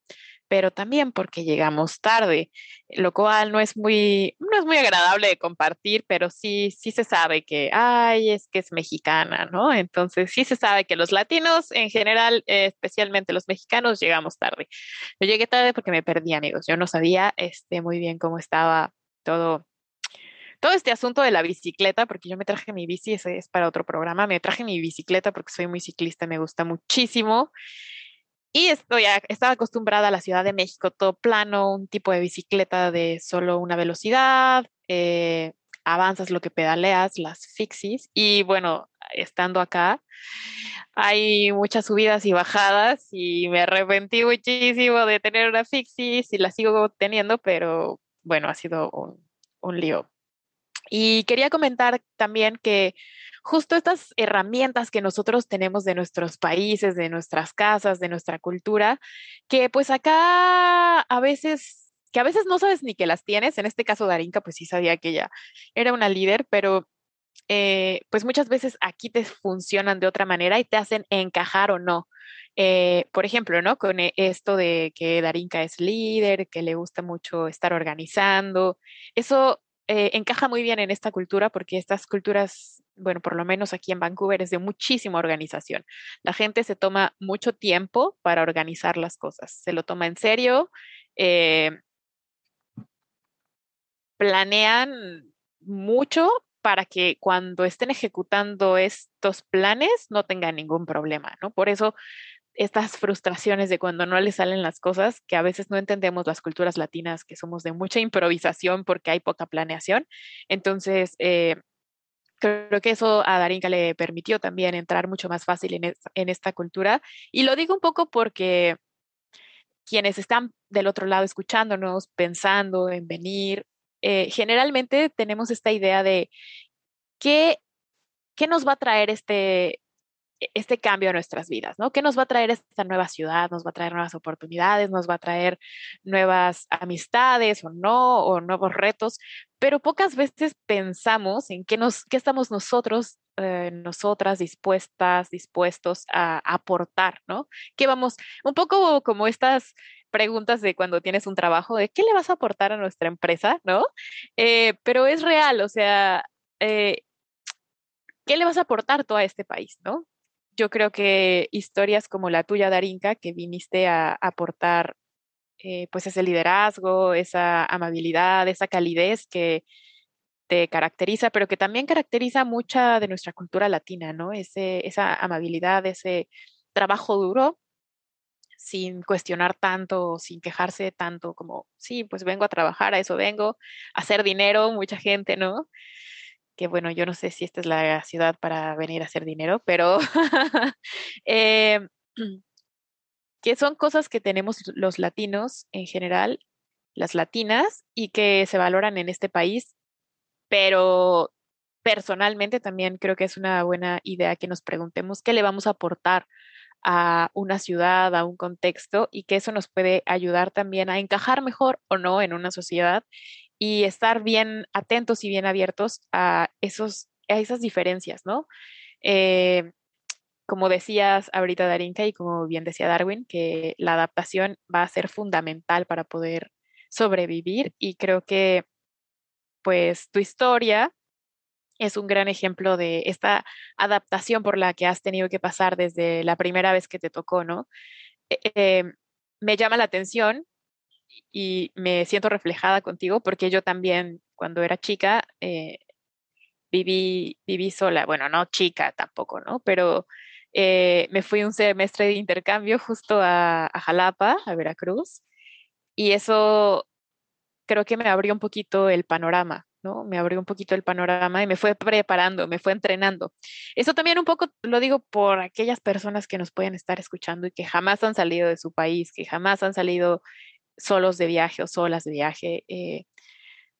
pero también porque llegamos tarde, lo cual no es muy, no es muy agradable de compartir, pero sí, sí se sabe que, ay, es que es mexicana, ¿no? Entonces sí se sabe que los latinos en general, especialmente los mexicanos, llegamos tarde. Yo llegué tarde porque me perdí, amigos. Yo no sabía este, muy bien cómo estaba todo todo este asunto de la bicicleta, porque yo me traje mi bici, es para otro programa, me traje mi bicicleta porque soy muy ciclista, me gusta muchísimo. Y estoy, estaba acostumbrada a la Ciudad de México, todo plano, un tipo de bicicleta de solo una velocidad, eh, avanzas lo que pedaleas, las fixies. Y bueno, estando acá, hay muchas subidas y bajadas y me arrepentí muchísimo de tener una fixie, y la sigo teniendo, pero bueno, ha sido un, un lío. Y quería comentar también que justo estas herramientas que nosotros tenemos de nuestros países, de nuestras casas, de nuestra cultura, que pues acá a veces, que a veces no sabes ni que las tienes, en este caso Darinka pues sí sabía que ella era una líder, pero eh, pues muchas veces aquí te funcionan de otra manera y te hacen encajar o no. Eh, por ejemplo, ¿no? Con e, esto de que Darinka es líder, que le gusta mucho estar organizando, eso eh, encaja muy bien en esta cultura porque estas culturas, bueno, por lo menos aquí en Vancouver es de muchísima organización. La gente se toma mucho tiempo para organizar las cosas, se lo toma en serio, eh, planean mucho para que cuando estén ejecutando estos planes no tengan ningún problema, ¿no? Por eso estas frustraciones de cuando no le salen las cosas, que a veces no entendemos las culturas latinas, que somos de mucha improvisación porque hay poca planeación. Entonces, eh, creo que eso a Darinka le permitió también entrar mucho más fácil en, esta cultura. Y lo digo un poco porque quienes están del otro lado escuchándonos, pensando en venir, eh, generalmente tenemos esta idea de qué, qué nos va a traer este, este cambio a nuestras vidas, ¿no? ¿Qué nos va a traer esta nueva ciudad? ¿Nos va a traer nuevas oportunidades? ¿Nos va a traer nuevas amistades o no? ¿O nuevos retos? Pero pocas veces pensamos en qué, nos, qué estamos nosotros, eh, nosotras dispuestas, dispuestos a, aportar, ¿no? ¿Qué vamos? Un poco como estas preguntas de cuando tienes un trabajo, de qué le vas a aportar a nuestra empresa, ¿no? Eh, pero es real, o sea, eh, ¿qué le vas a aportar tú a este país, ¿no? Yo creo que historias como la tuya, Darinka, que viniste a aportar eh, pues ese liderazgo, esa amabilidad, esa calidez que te caracteriza, pero que también caracteriza mucha de nuestra cultura latina, ¿no? Ese, esa amabilidad, ese trabajo duro, sin cuestionar tanto, sin quejarse tanto, como, sí, pues vengo a trabajar, a eso vengo, a hacer dinero, mucha gente, ¿no? Que bueno, yo no sé si esta es la ciudad para venir a hacer dinero, pero <laughs> eh, que son cosas que tenemos los latinos en general, las latinas, y que se valoran en este país, pero personalmente también creo que es una buena idea que nos preguntemos qué le vamos a aportar a una ciudad, a un contexto, y que eso nos puede ayudar también a encajar mejor o no en una sociedad y estar bien atentos y bien abiertos a, esos, a esas diferencias, ¿no? Eh, como decías ahorita Darinka y como bien decía Darwin, que la adaptación va a ser fundamental para poder sobrevivir y creo que pues tu historia es un gran ejemplo de esta adaptación por la que has tenido que pasar desde la primera vez que te tocó, ¿no? Eh, eh, me llama la atención y me siento reflejada contigo porque yo también cuando era chica eh, viví, viví sola, bueno, no chica tampoco, ¿no? Pero eh, me fui un semestre de intercambio justo a, a Jalapa, a Veracruz, y eso creo que me abrió un poquito el panorama, ¿no? Me abrió un poquito el panorama y me fue preparando, me fue entrenando. Eso también un poco lo digo por aquellas personas que nos pueden estar escuchando y que jamás han salido de su país, que jamás han salido solos de viaje o solas de viaje, eh,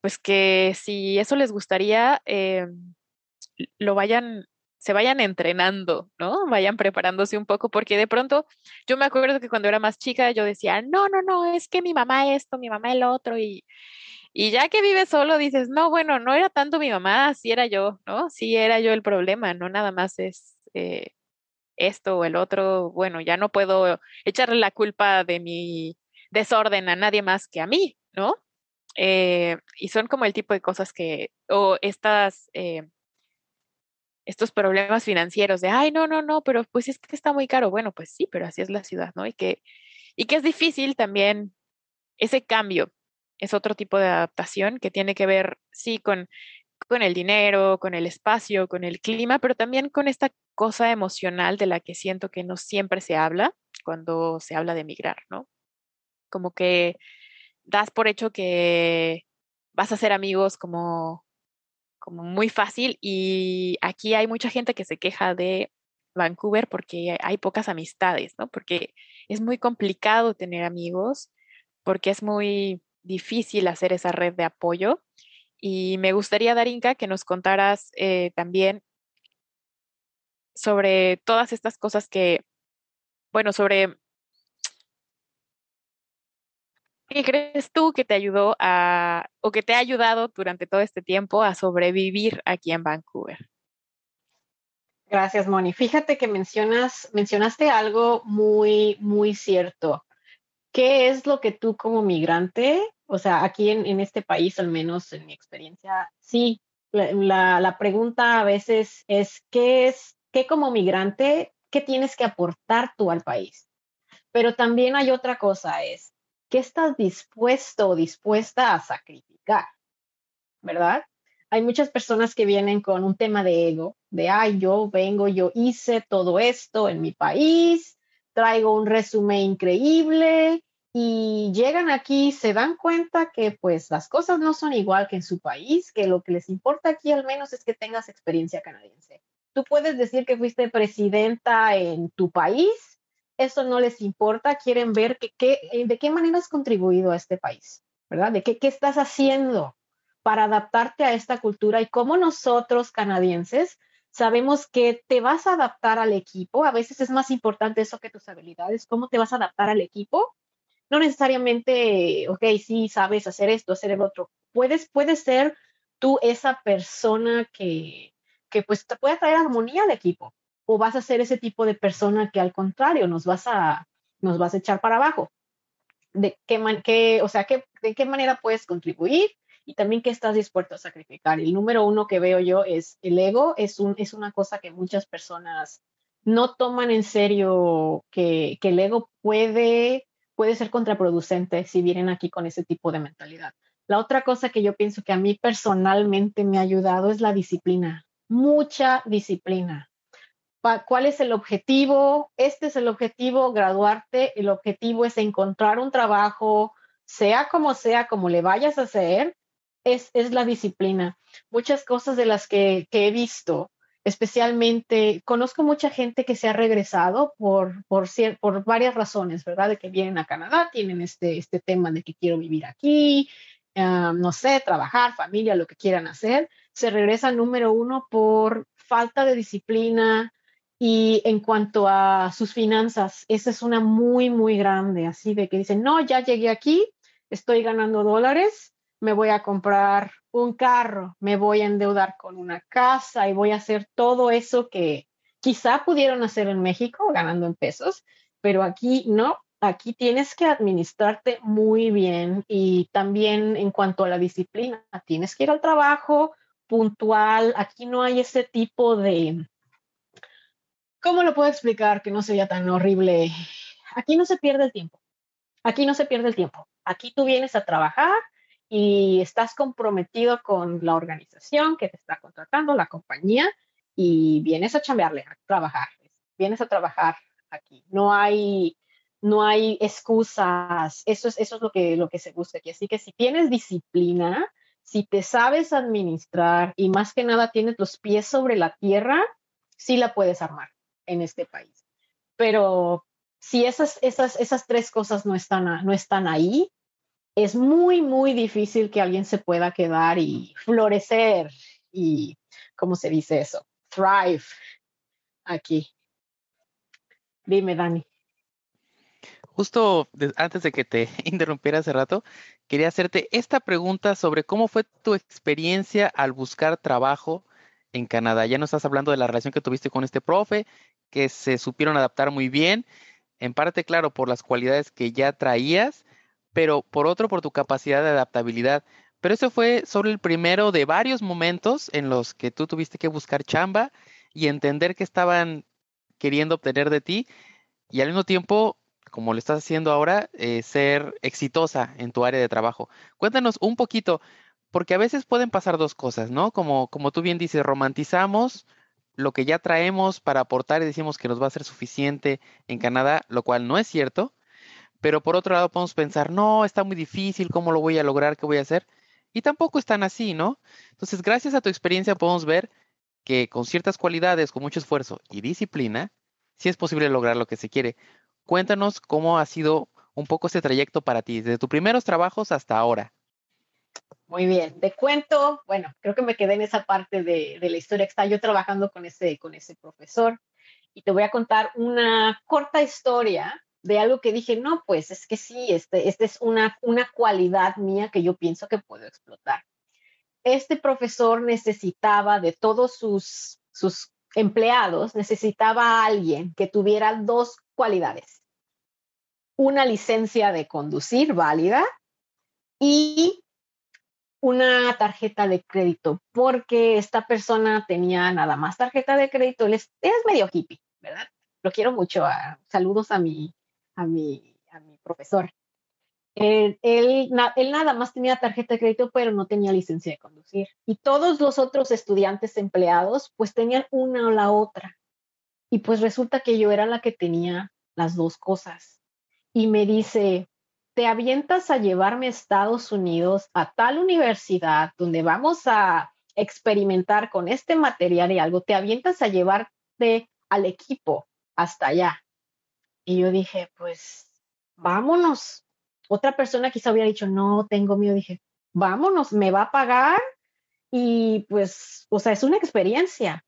pues que si eso les gustaría, eh, lo vayan se vayan entrenando, ¿no? Vayan preparándose un poco, porque de pronto yo me acuerdo que cuando era más chica yo decía, no, no, no, es que mi mamá esto, mi mamá el otro, y, y ya que vives solo dices, no, bueno, no era tanto mi mamá, sí era yo, ¿no? Sí era yo el problema, no nada más es eh, esto o el otro, bueno, ya no puedo echarle la culpa de mi desorden a nadie más que a mí, ¿no? Eh, y son como el tipo de cosas que, o estas, eh, estos problemas financieros de, ay, no, no, no, pero pues es que está muy caro. Bueno, pues sí, pero así es la ciudad, ¿no? Y que, y que es difícil también ese cambio. Es otro tipo de adaptación que tiene que ver, sí, con, con el dinero, con el espacio, con el clima, pero también con esta cosa emocional de la que siento que no siempre se habla cuando se habla de emigrar, ¿no? Como que das por hecho que vas a ser amigos como como muy fácil y aquí hay mucha gente que se queja de Vancouver porque hay pocas amistades, ¿no? Porque es muy complicado tener amigos, porque es muy difícil hacer esa red de apoyo. Y me gustaría, Darinka, que nos contaras eh, también sobre todas estas cosas que, bueno, sobre ¿Qué crees tú que te ayudó a, o que te ha ayudado durante todo este tiempo a sobrevivir aquí en Vancouver? Gracias, Moni. Fíjate que mencionas, mencionaste algo muy, muy cierto. ¿Qué es lo que tú como migrante, o sea, aquí en, este país, al menos en mi experiencia, sí, la, la, pregunta a veces es, ¿qué es, qué como migrante, qué tienes que aportar tú al país? Pero también hay otra cosa, es, ¿qué estás dispuesto o dispuesta a sacrificar? ¿Verdad? Hay muchas personas que vienen con un tema de ego, de, ay, yo vengo, yo hice todo esto en mi país, traigo un resumen increíble y llegan aquí, se dan cuenta que pues las cosas no son igual que en su país, que lo que les importa aquí al menos es que tengas experiencia canadiense. Tú puedes decir que fuiste presidenta en tu país, eso no les importa, quieren ver que, eh, de qué manera has contribuido a este país, ¿verdad? De qué, qué estás haciendo para adaptarte a esta cultura y cómo nosotros canadienses sabemos que te vas a adaptar al equipo. A veces es más importante eso que tus habilidades, cómo te vas a adaptar al equipo. No necesariamente, ok, sí, sabes hacer esto, hacer el otro. Puedes, puedes ser tú esa persona que, que pues te puede traer armonía al equipo o vas a ser ese tipo de persona que al contrario nos vas a, nos vas a echar para abajo. De qué, o sea, qué, de qué manera puedes contribuir y también qué estás dispuesto a sacrificar. El número uno que veo yo es el ego, es, un, es una cosa que muchas personas no toman en serio, que, que el ego puede, puede ser contraproducente si vienen aquí con ese tipo de mentalidad. La otra cosa que yo pienso que a mí personalmente me ha ayudado es la disciplina, mucha disciplina cuál es el objetivo. Este es el objetivo, graduarte. El objetivo es encontrar un trabajo, sea como sea, como le vayas a hacer, es, es la disciplina. Muchas cosas de las que, que, he visto, especialmente, conozco mucha gente que se ha regresado por, por, por varias razones, ¿verdad? De que vienen a Canadá, tienen este, este tema de que quiero vivir aquí, ah, no sé, trabajar, familia, lo que quieran hacer. Se regresa número uno por falta de disciplina, y en cuanto a sus finanzas, esa es una muy, muy grande, así de que dicen, no, ya llegué aquí, estoy ganando dólares, me voy a comprar un carro, me voy a endeudar con una casa y voy a hacer todo eso que quizá pudieron hacer en México ganando en pesos, pero aquí no, aquí tienes que administrarte muy bien y también en cuanto a la disciplina, tienes que ir al trabajo puntual, aquí no hay ese tipo de ¿Cómo lo puedo explicar que no sería tan horrible? Aquí no se pierde el tiempo. Aquí no se pierde el tiempo. Aquí tú vienes a trabajar y estás comprometido con la organización que te está contratando, la compañía, y vienes a chambearle, a trabajar. Vienes a trabajar aquí. No hay, no hay excusas. Eso es, eso es lo, que, lo que se busca aquí. Así que si tienes disciplina, si te sabes administrar y más que nada tienes los pies sobre la tierra, sí la puedes armar en este país. Pero si esas, esas, esas tres cosas no están, no están ahí, es muy, muy difícil que alguien se pueda quedar y florecer y, ¿cómo se dice eso? thrive aquí. Dime, Dani. Justo antes de que te <laughs> interrumpiera hace rato, quería hacerte esta pregunta sobre cómo fue tu experiencia al buscar trabajo en Canadá. Ya nos estás hablando de la relación que tuviste con este profe, que se supieron adaptar muy bien, en parte, claro, por las cualidades que ya traías, pero por otro, por tu capacidad de adaptabilidad. Pero ese fue solo el primero de varios momentos en los que tú tuviste que buscar chamba y entender qué estaban queriendo obtener de ti y al mismo tiempo, como lo estás haciendo ahora, eh, ser exitosa en tu área de trabajo. Cuéntanos un poquito, porque a veces pueden pasar dos cosas, ¿no? Como, como tú bien dices, romantizamos lo que ya traemos para aportar y decimos que nos va a ser suficiente en Canadá, lo cual no es cierto. Pero por otro lado podemos pensar, no, está muy difícil, ¿cómo lo voy a lograr? ¿Qué voy a hacer? Y tampoco están así, ¿no? Entonces, gracias a tu experiencia podemos ver que con ciertas cualidades, con mucho esfuerzo y disciplina, sí es posible lograr lo que se quiere. Cuéntanos cómo ha sido un poco este trayecto para ti, desde tus primeros trabajos hasta ahora. Muy bien, te cuento, bueno, creo que me quedé en esa parte de, la historia que está yo trabajando con ese, con ese profesor y te voy a contar una corta historia de algo que dije, no, pues es que sí, este, este es una, una cualidad mía que yo pienso que puedo explotar. Este profesor necesitaba de todos sus, sus empleados, necesitaba a alguien que tuviera dos cualidades. Una licencia de conducir válida y una tarjeta de crédito, porque esta persona tenía nada más tarjeta de crédito. Él es, medio hippie, ¿verdad? Lo quiero mucho. saludos a mi, a mi, a mi profesor. Él, él, nada más tenía tarjeta de crédito, pero no tenía licencia de conducir. Y todos los otros estudiantes empleados, pues tenían una o la otra. Y pues resulta que yo era la que tenía las dos cosas. Y me dice, te avientas a llevarme a Estados Unidos a tal universidad donde vamos a experimentar con este material y algo, te avientas a llevarte al equipo hasta allá. Y yo dije, pues vámonos. Otra persona quizá hubiera dicho, no, tengo miedo. Dije, vámonos, me va a pagar y pues, o sea, es una experiencia.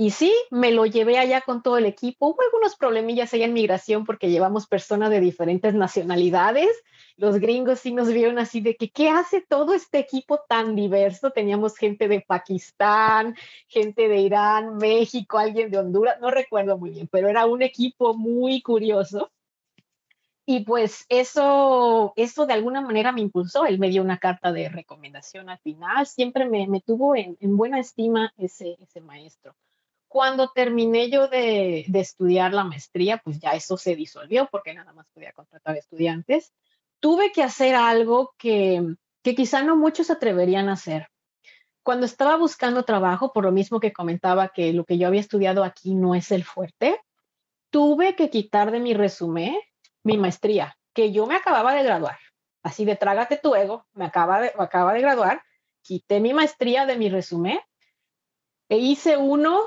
Y sí, me lo llevé allá con todo el equipo. Hubo algunos problemillas allá en migración porque llevamos personas de diferentes nacionalidades. Los gringos sí nos vieron así de que, ¿qué hace todo este equipo tan diverso? Teníamos gente de Pakistán, gente de Irán, México, alguien de Honduras, no recuerdo muy bien, pero era un equipo muy curioso. Y pues eso, eso de alguna manera me impulsó. Él me dio una carta de recomendación al final. Siempre me, tuvo en, en buena estima ese maestro. Cuando terminé yo de, estudiar la maestría, pues ya eso se disolvió porque nada más podía contratar estudiantes. Tuve que hacer algo que, que quizá no muchos atreverían a hacer. Cuando estaba buscando trabajo, por lo mismo que comentaba que lo que yo había estudiado aquí no es el fuerte, tuve que quitar de mi resumen mi maestría, que yo me acababa de graduar. Así de trágate tu ego, me acaba de, me acaba de graduar, quité mi maestría de mi resumen e hice uno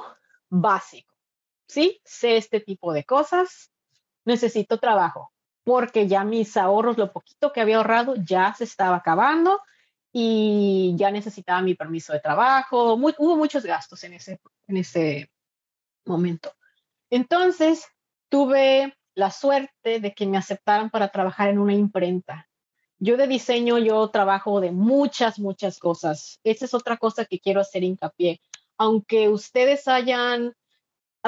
básico. ¿Sí? Sé este tipo de cosas, necesito trabajo, porque ya mis ahorros, lo poquito que había ahorrado, ya se estaba acabando y ya necesitaba mi permiso de trabajo. hubo muchos gastos en ese, en ese momento. Entonces, tuve la suerte de que me aceptaran para trabajar en una imprenta. Yo de diseño, yo trabajo de muchas, muchas cosas. Esa es otra cosa que quiero hacer hincapié aunque ustedes hayan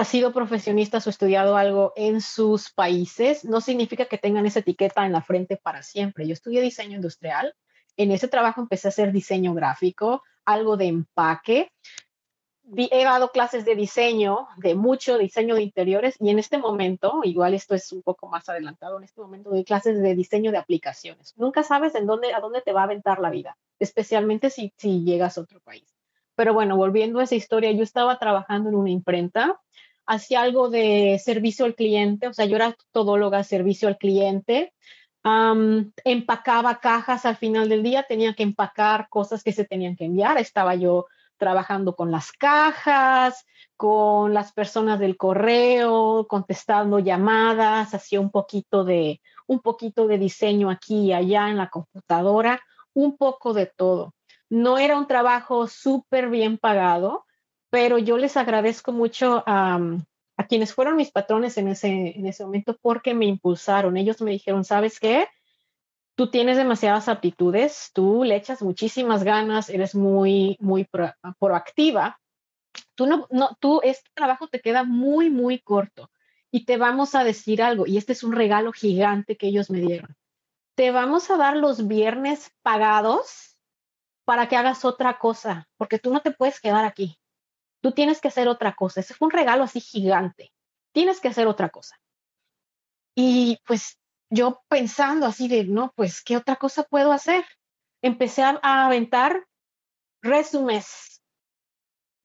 sido profesionistas o estudiado algo en sus países, no significa que tengan esa etiqueta en la frente para siempre. Yo estudié diseño industrial, en ese trabajo empecé a hacer diseño gráfico, algo de empaque. He dado clases de diseño, de mucho diseño de interiores y en este momento, igual esto es un poco más adelantado, en este momento doy clases de diseño de aplicaciones. Nunca sabes en dónde, a dónde te va a aventar la vida, especialmente si, si llegas a otro país. Pero bueno, volviendo a esa historia, yo estaba trabajando en una imprenta, hacía algo de servicio al cliente, o sea, yo era todóloga, servicio al cliente, empacaba cajas al final del día, tenía que empacar cosas que se tenían que enviar, estaba yo trabajando con las cajas, con las personas del correo, contestando llamadas, hacía un poquito de un poquito de diseño aquí y allá en la computadora, un poco de todo. No era un trabajo súper bien pagado, pero yo les agradezco mucho a, quienes fueron mis patrones en ese, en ese momento porque me impulsaron. Ellos me dijeron, ¿sabes qué? Tú tienes demasiadas aptitudes, tú le echas muchísimas ganas, eres muy, muy proactiva. Tú no, no, tú, este trabajo te queda muy, muy corto y te vamos a decir algo, y este es un regalo gigante que ellos me dieron. Te vamos a dar los viernes pagados para que hagas otra cosa, porque tú no te puedes quedar aquí. Tú tienes que hacer otra cosa. Ese fue un regalo así gigante. Tienes que hacer otra cosa. Y pues yo pensando así de, no, pues, ¿qué otra cosa puedo hacer? Empecé a, aventar resúmenes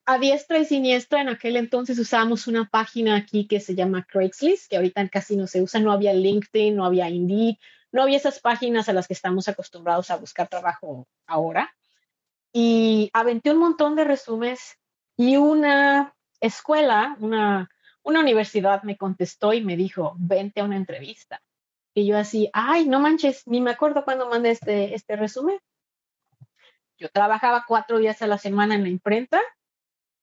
a diestra y siniestra. En aquel entonces usábamos una página aquí que se llama Craigslist, que ahorita casi no se usa. No había LinkedIn, no había Indeed, no había esas páginas a las que estamos acostumbrados a buscar trabajo ahora. Y aventé un montón de resúmenes y una escuela, una, una universidad me contestó y me dijo, vente a una entrevista. Y yo así, ay, no manches, ni me acuerdo cuándo mandé este, este resumen. Yo trabajaba cuatro días a la semana en la imprenta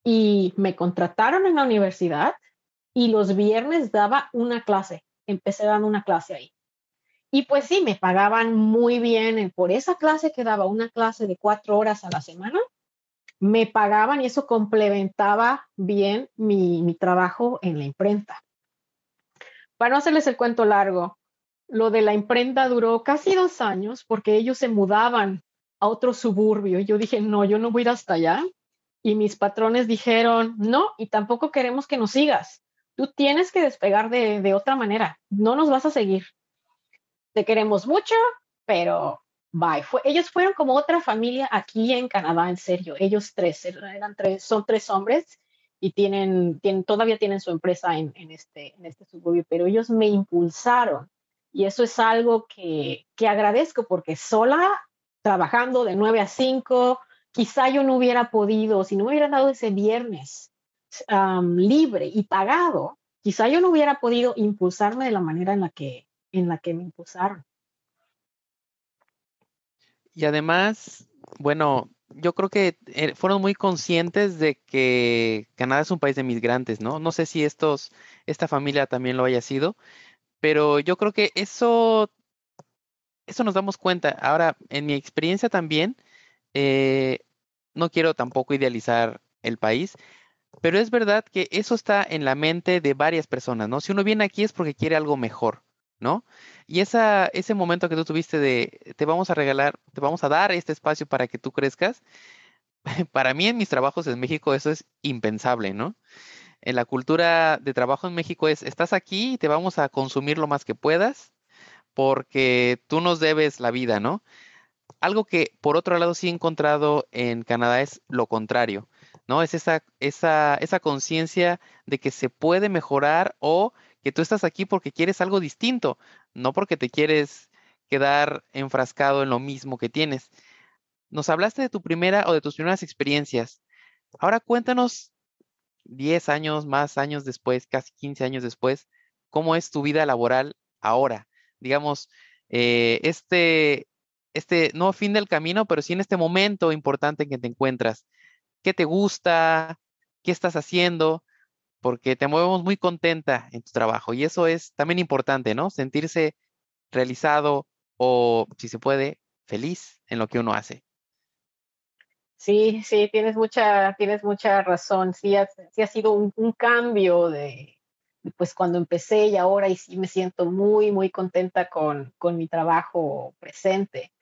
y me contrataron en la universidad y los viernes daba una clase. Empecé dando una clase ahí. Y pues sí, me pagaban muy bien por esa clase que daba una clase de cuatro horas a la semana me pagaban y eso complementaba bien mi, trabajo en la imprenta. Para no hacerles el cuento largo, lo de la imprenta duró casi dos años porque ellos se mudaban a otro suburbio. Yo dije, no, yo no voy a ir hasta allá. Y mis patrones dijeron, no, y tampoco queremos que nos sigas. Tú tienes que despegar de, de otra manera. No nos vas a seguir. Te queremos mucho, pero bye. ellos fueron como otra familia aquí en Canadá, en serio. Ellos tres, eran tres, son tres hombres y tienen, tienen todavía tienen su empresa en, en, este, en este suburbio, pero ellos me impulsaron y eso es algo que, que agradezco porque sola, trabajando de 9 a 5, quizá yo no hubiera podido, si no me hubieran dado ese viernes libre y pagado, quizá yo no hubiera podido impulsarme de la manera en la que, en la que me impulsaron. Y además, bueno, yo creo que eh, fueron muy conscientes de que Canadá es un país de migrantes, ¿no? No sé si estos, esta familia también lo haya sido, pero yo creo que eso, eso nos damos cuenta. Ahora, en mi experiencia también, eh, no quiero tampoco idealizar el país, pero es verdad que eso está en la mente de varias personas, ¿no? Si uno viene aquí es porque quiere algo mejor. ¿No? Y esa, ese momento que tú tuviste de te vamos a regalar, te vamos a dar este espacio para que tú crezcas, <laughs> para mí en mis trabajos en México eso es impensable, ¿no? En la cultura de trabajo en México es, estás aquí y te vamos a consumir lo más que puedas porque tú nos debes la vida, ¿no? Algo que por otro lado sí he encontrado en Canadá es lo contrario, ¿no? Es esa, esa, esa conciencia de que se puede mejorar o que tú estás aquí porque quieres algo distinto, no porque te quieres quedar enfrascado en lo mismo que tienes. Nos hablaste de tu primera o de tus primeras experiencias. Ahora cuéntanos 10 años, más años después, casi 15 años después, cómo es tu vida laboral ahora. Digamos, eh, este, este, no fin del camino, pero sí en este momento importante en que te encuentras. ¿Qué te gusta? ¿Qué estás haciendo? Porque te movemos muy contenta en tu trabajo y eso es también importante, ¿no? Sentirse realizado o, si se puede, feliz en lo que uno hace. Sí, sí, tienes mucha, tienes mucha razón. Sí ha, ha sido un, cambio de, pues cuando empecé y ahora y sí me siento muy, muy contenta con, con mi trabajo presente.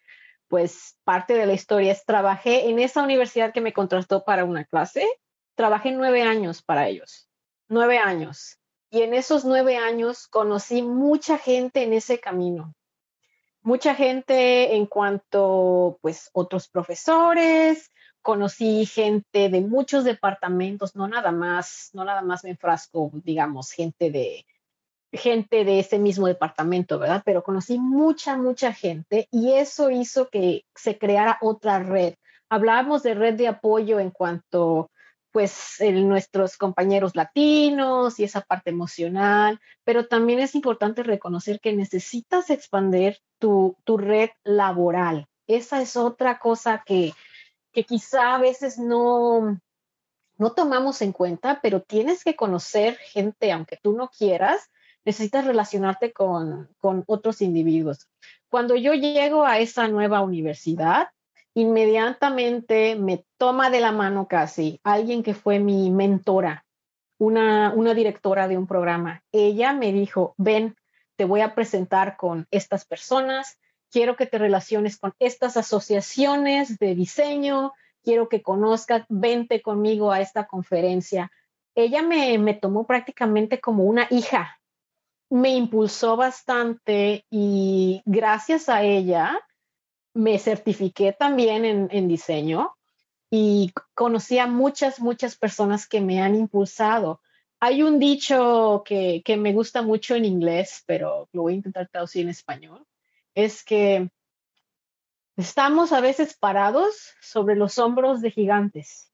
Pues parte de la historia es, trabajé en esa universidad que me contrató para una clase, trabajé nueve años para ellos nueve años. Y en esos nueve años conocí mucha gente en ese camino. Mucha gente en cuanto, pues, otros profesores, conocí gente de muchos departamentos, no nada más, no nada más me enfrasco, digamos, gente de, gente de ese mismo departamento, ¿verdad? Pero conocí mucha, mucha gente y eso hizo que se creara otra red. Hablábamos de red de apoyo en cuanto pues nuestros compañeros latinos y esa parte emocional, pero también es importante reconocer que necesitas expandir tu, red laboral. Esa es otra cosa que, que quizá a veces no, no tomamos en cuenta, pero tienes que conocer gente, aunque tú no quieras, necesitas relacionarte con, con otros individuos. Cuando yo llego a esa nueva universidad, inmediatamente me toma de la mano casi alguien que fue mi mentora, una, directora de un programa. Ella me dijo, ven, te voy a presentar con estas personas, quiero que te relaciones con estas asociaciones de diseño, quiero que conozcas, vente conmigo a esta conferencia. Ella me, me tomó prácticamente como una hija, me impulsó bastante y gracias a ella me certifiqué también en, diseño y conocí a muchas, muchas personas que me han impulsado. Hay un dicho que, que me gusta mucho en inglés, pero lo voy a intentar traducir en español. Es que estamos a veces parados sobre los hombros de gigantes.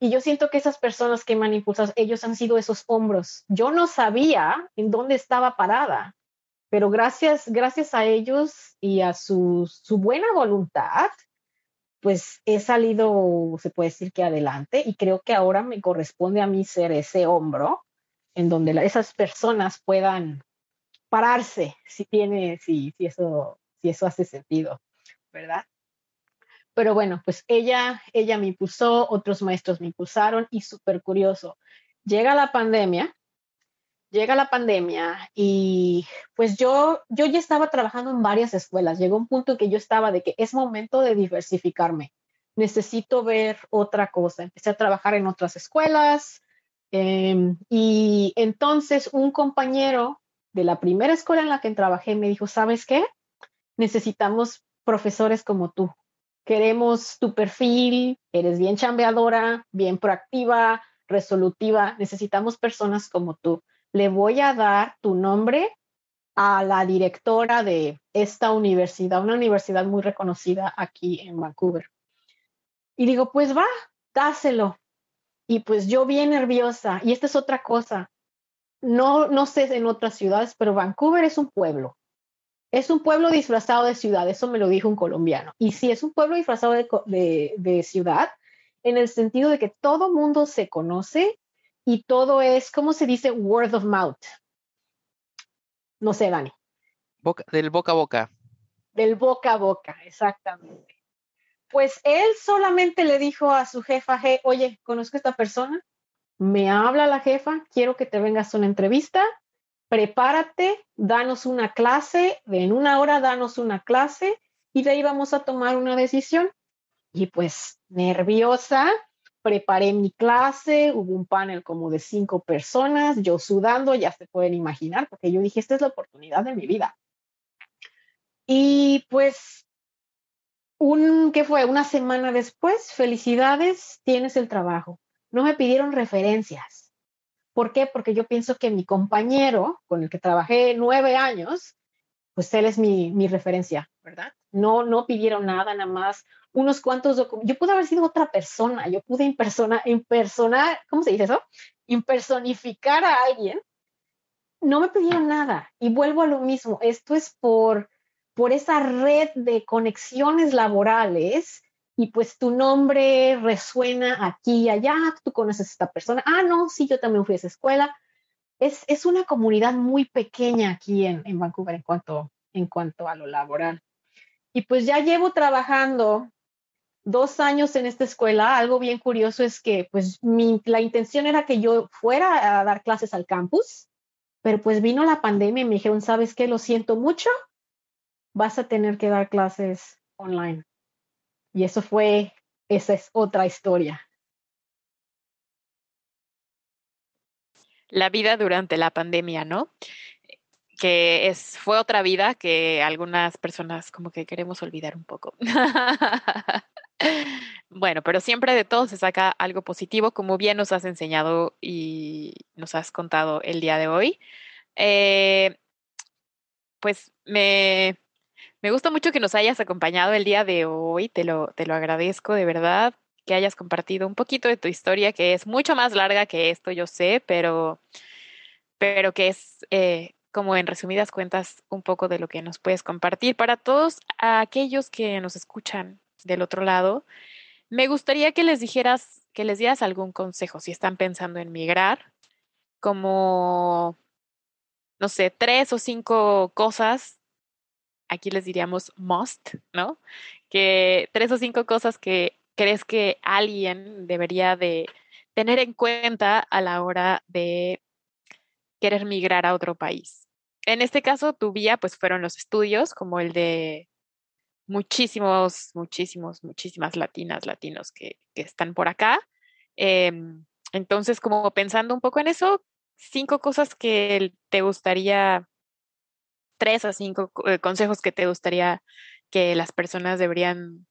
Y yo siento que esas personas que me han impulsado, ellos han sido esos hombros. Yo no sabía en dónde estaba parada, pero gracias, gracias a ellos y a su, su buena voluntad, pues he salido, se puede decir que adelante, y creo que ahora me corresponde a mí ser ese hombro en donde esas personas puedan pararse, si tiene, si, si, eso, si eso hace sentido, ¿verdad? Pero bueno, pues ella, ella me impulsó, otros maestros me impulsaron y súper curioso. Llega la pandemia, llega la pandemia y pues yo, yo ya estaba trabajando en varias escuelas. Llegó un punto en que yo estaba de que es momento de diversificarme. Necesito ver otra cosa. Empecé a trabajar en otras escuelas em, y entonces un compañero de la primera escuela en la que trabajé me dijo, ¿sabes qué? Necesitamos profesores como tú queremos tu perfil, eres bien chambeadora, bien proactiva, resolutiva, necesitamos personas como tú. Le voy a dar tu nombre a la directora de esta universidad, una universidad muy reconocida aquí en Vancouver. Y digo, pues va, dáselo. Y pues yo bien nerviosa, y esta es otra cosa, no, no sé en otras ciudades, pero Vancouver es un pueblo. Es un pueblo disfrazado de ciudad, eso me lo dijo un colombiano. Y sí, es un pueblo disfrazado de, ciudad en el sentido de que todo mundo se conoce y todo es, ¿cómo se dice? Word of mouth. No sé, Dani. del boca a boca. Del boca a boca, exactamente. Pues él solamente le dijo a su jefa, oye, conozco a esta persona, me habla la jefa, quiero que te vengas a una entrevista prepárate, danos una clase, en una hora danos una clase y de ahí vamos a tomar una decisión. Y pues nerviosa, preparé mi clase, hubo un panel como de cinco personas, yo sudando, ya se pueden imaginar, porque yo dije, esta es la oportunidad de mi vida. Y pues, un, ¿qué fue? Una semana después, felicidades, tienes el trabajo. No me pidieron referencias ¿Por qué? Porque yo pienso que mi compañero con el que trabajé nueve años, pues él es mi, mi referencia, ¿verdad? No, no pidieron nada, nada más unos cuantos documentos. Yo pude haber sido otra persona, yo pude impersona, impersonar, ¿cómo se dice eso? Impersonificar a alguien. No me pidieron nada. Y vuelvo a lo mismo, esto es por, por esa red de conexiones laborales y pues tu nombre resuena aquí y allá, tú conoces a esta persona, ah, no, sí, yo también fui a esa escuela. Es, es una comunidad muy pequeña aquí en, en, Vancouver en cuanto, en cuanto a lo laboral. Y pues ya llevo trabajando dos años en esta escuela. Algo bien curioso es que pues mi, la intención era que yo fuera a dar clases al campus, pero pues vino la pandemia y me dijeron, ¿sabes qué? Lo siento mucho, vas a tener que dar clases online. Y eso fue, esa es otra historia. La vida durante la pandemia, ¿no? Que es, fue otra vida que algunas personas como que queremos olvidar un poco. <laughs> bueno, pero siempre de todo se saca algo positivo, como bien nos has enseñado y nos has contado el día de hoy. Eh, pues me, me gusta mucho que nos hayas acompañado el día de hoy, te lo, te lo agradezco de verdad, que hayas compartido un poquito de tu historia, que es mucho más larga que esto, yo sé, pero, pero que es, eh, como en resumidas cuentas, un poco de lo que nos puedes compartir. Para todos aquellos que nos escuchan del otro lado, Me gustaría que les dijeras, que les dieras algún consejo si están pensando en migrar, como, no sé, tres o cinco cosas, aquí les diríamos must, ¿no? Que tres o cinco cosas que crees que alguien debería de tener en cuenta a la hora de querer migrar a otro país. En este caso, tu vía, pues fueron los estudios, como el de muchísimos, muchísimos, muchísimas latinas, latinos que, están por acá. Em, entonces, como pensando un poco en eso, cinco cosas que te gustaría, tres a cinco eh, consejos que te gustaría que las personas deberían,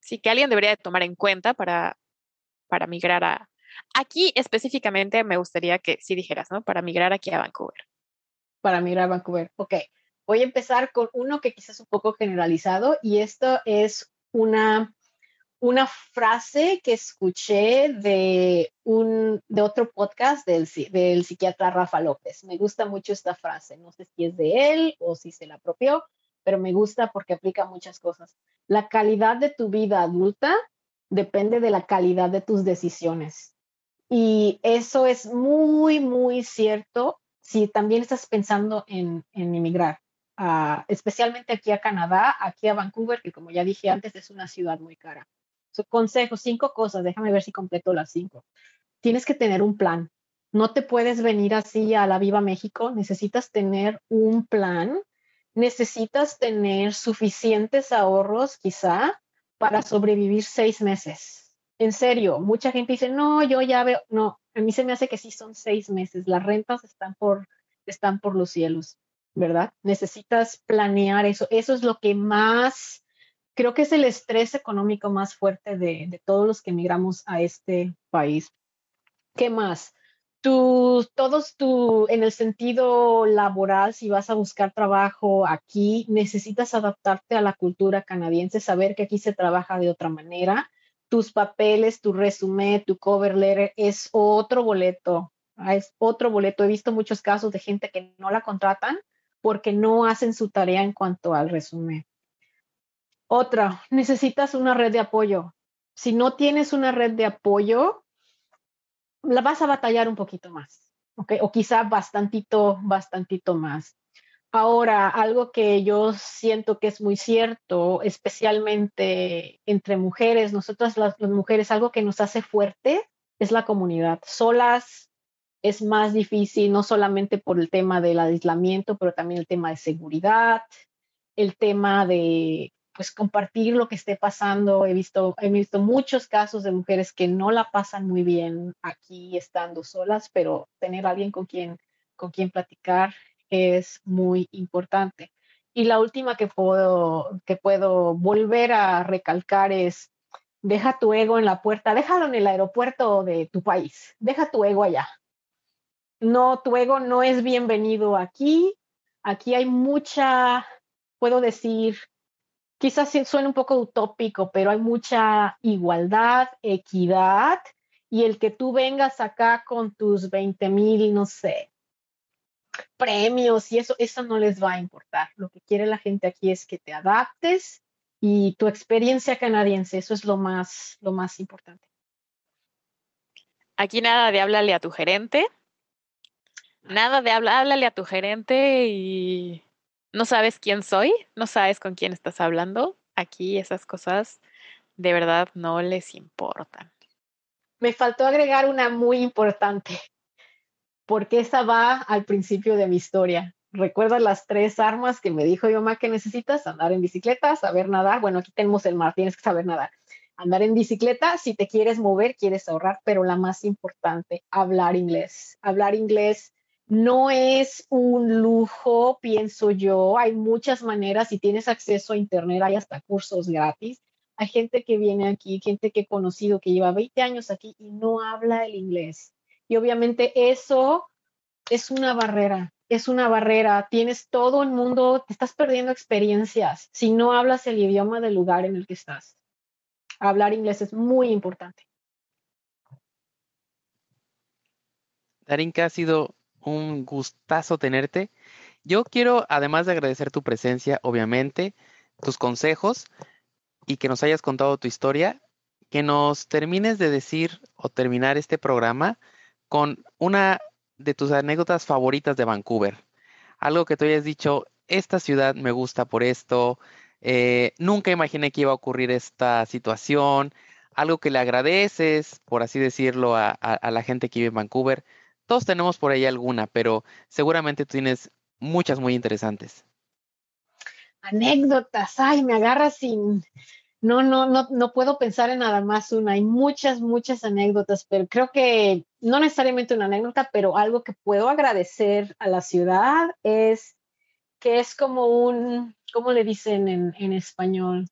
sí, que alguien debería tomar en cuenta para, para migrar a... Aquí específicamente me gustaría que sí dijeras, ¿no? Para migrar aquí a Vancouver. Para migrar a Vancouver, ok. Voy a empezar con uno que quizás es un poco generalizado y esto es una, una frase que escuché de, un, de otro podcast del, del psiquiatra Rafa López. Me gusta mucho esta frase, no sé si es de él o si se la apropió, pero me gusta porque aplica muchas cosas. La calidad de tu vida adulta depende de la calidad de tus decisiones. Y eso es muy, muy cierto si también estás pensando en, en emigrar especialmente aquí a Canadá, aquí a Vancouver, que como ya dije antes es una ciudad muy cara. Su consejo, cinco cosas, déjame ver si completo las cinco. Tienes que tener un plan. No te puedes venir así a la Viva México, necesitas tener un plan, necesitas tener suficientes ahorros quizá para sobrevivir seis meses. En serio, mucha gente dice, no, yo ya veo, no, a mí se me hace que sí son seis meses, las rentas están por, están por los cielos. ¿Verdad? Necesitas planear eso. Eso es lo que más, creo que es el estrés económico más fuerte de, todos los que emigramos a este país. ¿Qué más? Tú, todos tú, en el sentido laboral, si vas a buscar trabajo aquí, necesitas adaptarte a la cultura canadiense, saber que aquí se trabaja de otra manera. Tus papeles, tu resumen, tu cover letter es otro boleto, es otro boleto. He visto muchos casos de gente que no la contratan porque no hacen su tarea en cuanto al resumen. Otra, necesitas una red de apoyo. Si no tienes una red de apoyo, la vas a batallar un poquito más, ¿ok? O quizá bastantito, bastantito más. Ahora, algo que yo siento que es muy cierto, especialmente entre mujeres, nosotras las, las mujeres, algo que nos hace fuerte es la comunidad. Solas es más difícil, no solamente por el tema del aislamiento, pero también el tema de seguridad, el tema de pues compartir lo que esté pasando. He visto, he visto muchos casos de mujeres que no la pasan muy bien aquí estando solas, pero tener alguien con quien, con quien platicar es muy importante. Y la última que puedo, que puedo volver a recalcar es, deja tu ego en la puerta, déjalo en el aeropuerto de tu país, deja tu ego allá no, tu ego no es bienvenido aquí. Aquí hay mucha, puedo decir, quizás suene un poco utópico, pero hay mucha igualdad, equidad, y el que tú vengas acá con tus 20 mil, no sé, premios y eso, eso no les va a importar. Lo que quiere la gente aquí es que te adaptes y tu experiencia canadiense, eso es lo más, lo más importante. Aquí nada de háblale a tu gerente, Nada de hablar, háblale a tu gerente y no sabes quién soy, no sabes con quién estás hablando. Aquí esas cosas de verdad no les importan. Me faltó agregar una muy importante, porque esa va al principio de mi historia. ¿Recuerdas las tres armas que me dijo mi mamá que necesitas? Andar en bicicleta, saber nadar. Bueno, aquí tenemos el mar, tienes que saber nadar. Andar en bicicleta, si te quieres mover, quieres ahorrar, pero la más importante, hablar inglés. Hablar inglés no es un lujo, pienso yo. Hay muchas maneras. Si tienes acceso a Internet, hay hasta cursos gratis. Hay gente que viene aquí, gente que he conocido que lleva 20 años aquí y no habla el inglés. Y obviamente eso es una barrera, es una barrera. Tienes todo el mundo, te estás perdiendo experiencias si no hablas el idioma del lugar en el que estás. Hablar inglés es muy importante. Darinka, ha sido un gustazo tenerte. Yo quiero, además de agradecer tu presencia, obviamente, tus consejos y que nos hayas contado tu historia, que nos termines de decir o terminar este programa con una de tus anécdotas favoritas de Vancouver. Algo que tú hayas dicho, esta ciudad me gusta por esto, eh, nunca imaginé que iba a ocurrir esta situación, algo que le agradeces, por así decirlo, a, a la gente que vive en Vancouver. Todos tenemos por ahí alguna, pero seguramente tienes muchas muy interesantes. Anécdotas, ay, me agarras sin, no, no, no, no puedo pensar en nada más una. Hay muchas, muchas anécdotas, pero creo que no necesariamente una anécdota, pero algo que puedo agradecer a la ciudad es que es como un, ¿cómo le dicen en, español?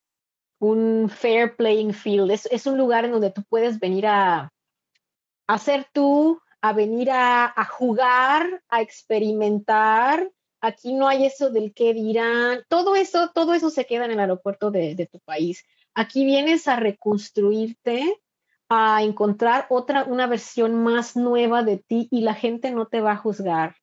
Un fair playing field. Es, es, un lugar en donde tú puedes venir a, ser tú, a venir a, a jugar, a experimentar aquí no hay eso del qué dirán, todo eso, todo eso se queda en el aeropuerto de, de, tu país. Aquí vienes a reconstruirte, a encontrar otra, una versión más nueva de ti y la gente no te va a juzgar.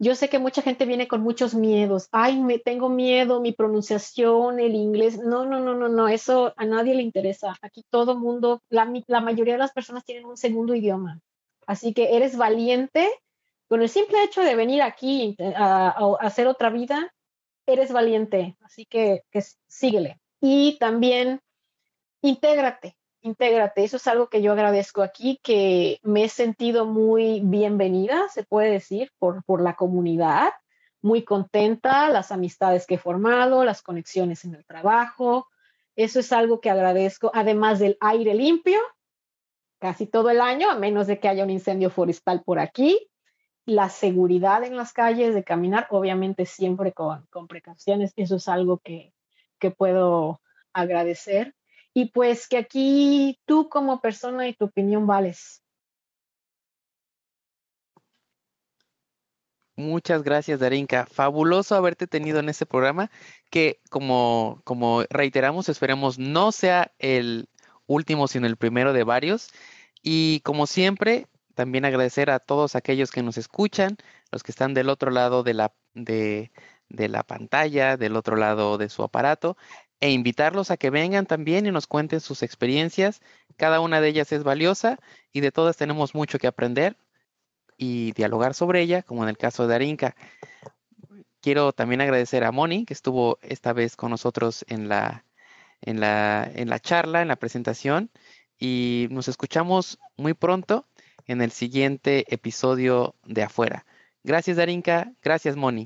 Yo sé que mucha gente viene con muchos miedos. Ay, me tengo miedo, mi pronunciación, el inglés. No, no, no, no, no, eso a nadie le interesa. Aquí todo mundo, la, la mayoría de las personas tienen un segundo idioma. Así que eres valiente. Con el simple hecho de venir aquí a, hacer otra vida, eres valiente. Así que, que síguele. Y también intégrate, intégrate. Eso es algo que yo agradezco aquí, que me he sentido muy bienvenida, se puede decir, por, por la comunidad, muy contenta, las amistades que he formado, las conexiones en el trabajo. Eso es algo que agradezco, además del aire limpio, casi todo el año, a menos de que haya un incendio forestal por aquí. La seguridad en las calles de caminar, obviamente siempre con, con precauciones, eso es algo que, que puedo agradecer y pues que aquí tú como persona y tu opinión vales. Muchas gracias, Darinka. Fabuloso haberte tenido en este programa que, como, como reiteramos, esperemos no sea el último, sino el primero de varios. Y como siempre, también agradecer a todos aquellos que nos escuchan, los que están del otro lado de la, de, de la pantalla, del otro lado de su aparato e invitarlos a que vengan también y nos cuenten sus experiencias. Cada una de ellas es valiosa y de todas tenemos mucho que aprender y dialogar sobre ella, como en el caso de Arinka. Quiero también agradecer a Moni, que estuvo esta vez con nosotros en la, en la, en la charla, en la presentación, y nos escuchamos muy pronto en el siguiente episodio de Afuera. Gracias, Darinka. Gracias, Moni.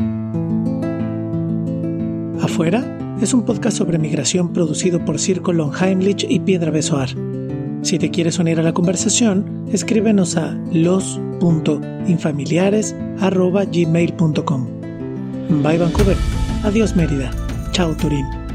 ¿Afuera? es un podcast sobre migración producido por Circo Longheimlich y Piedra Besoar. Si te quieres unir a la conversación, escríbenos a los.infamiliares.gmail.com. Bye Vancouver. Adiós Mérida. Chao Turín.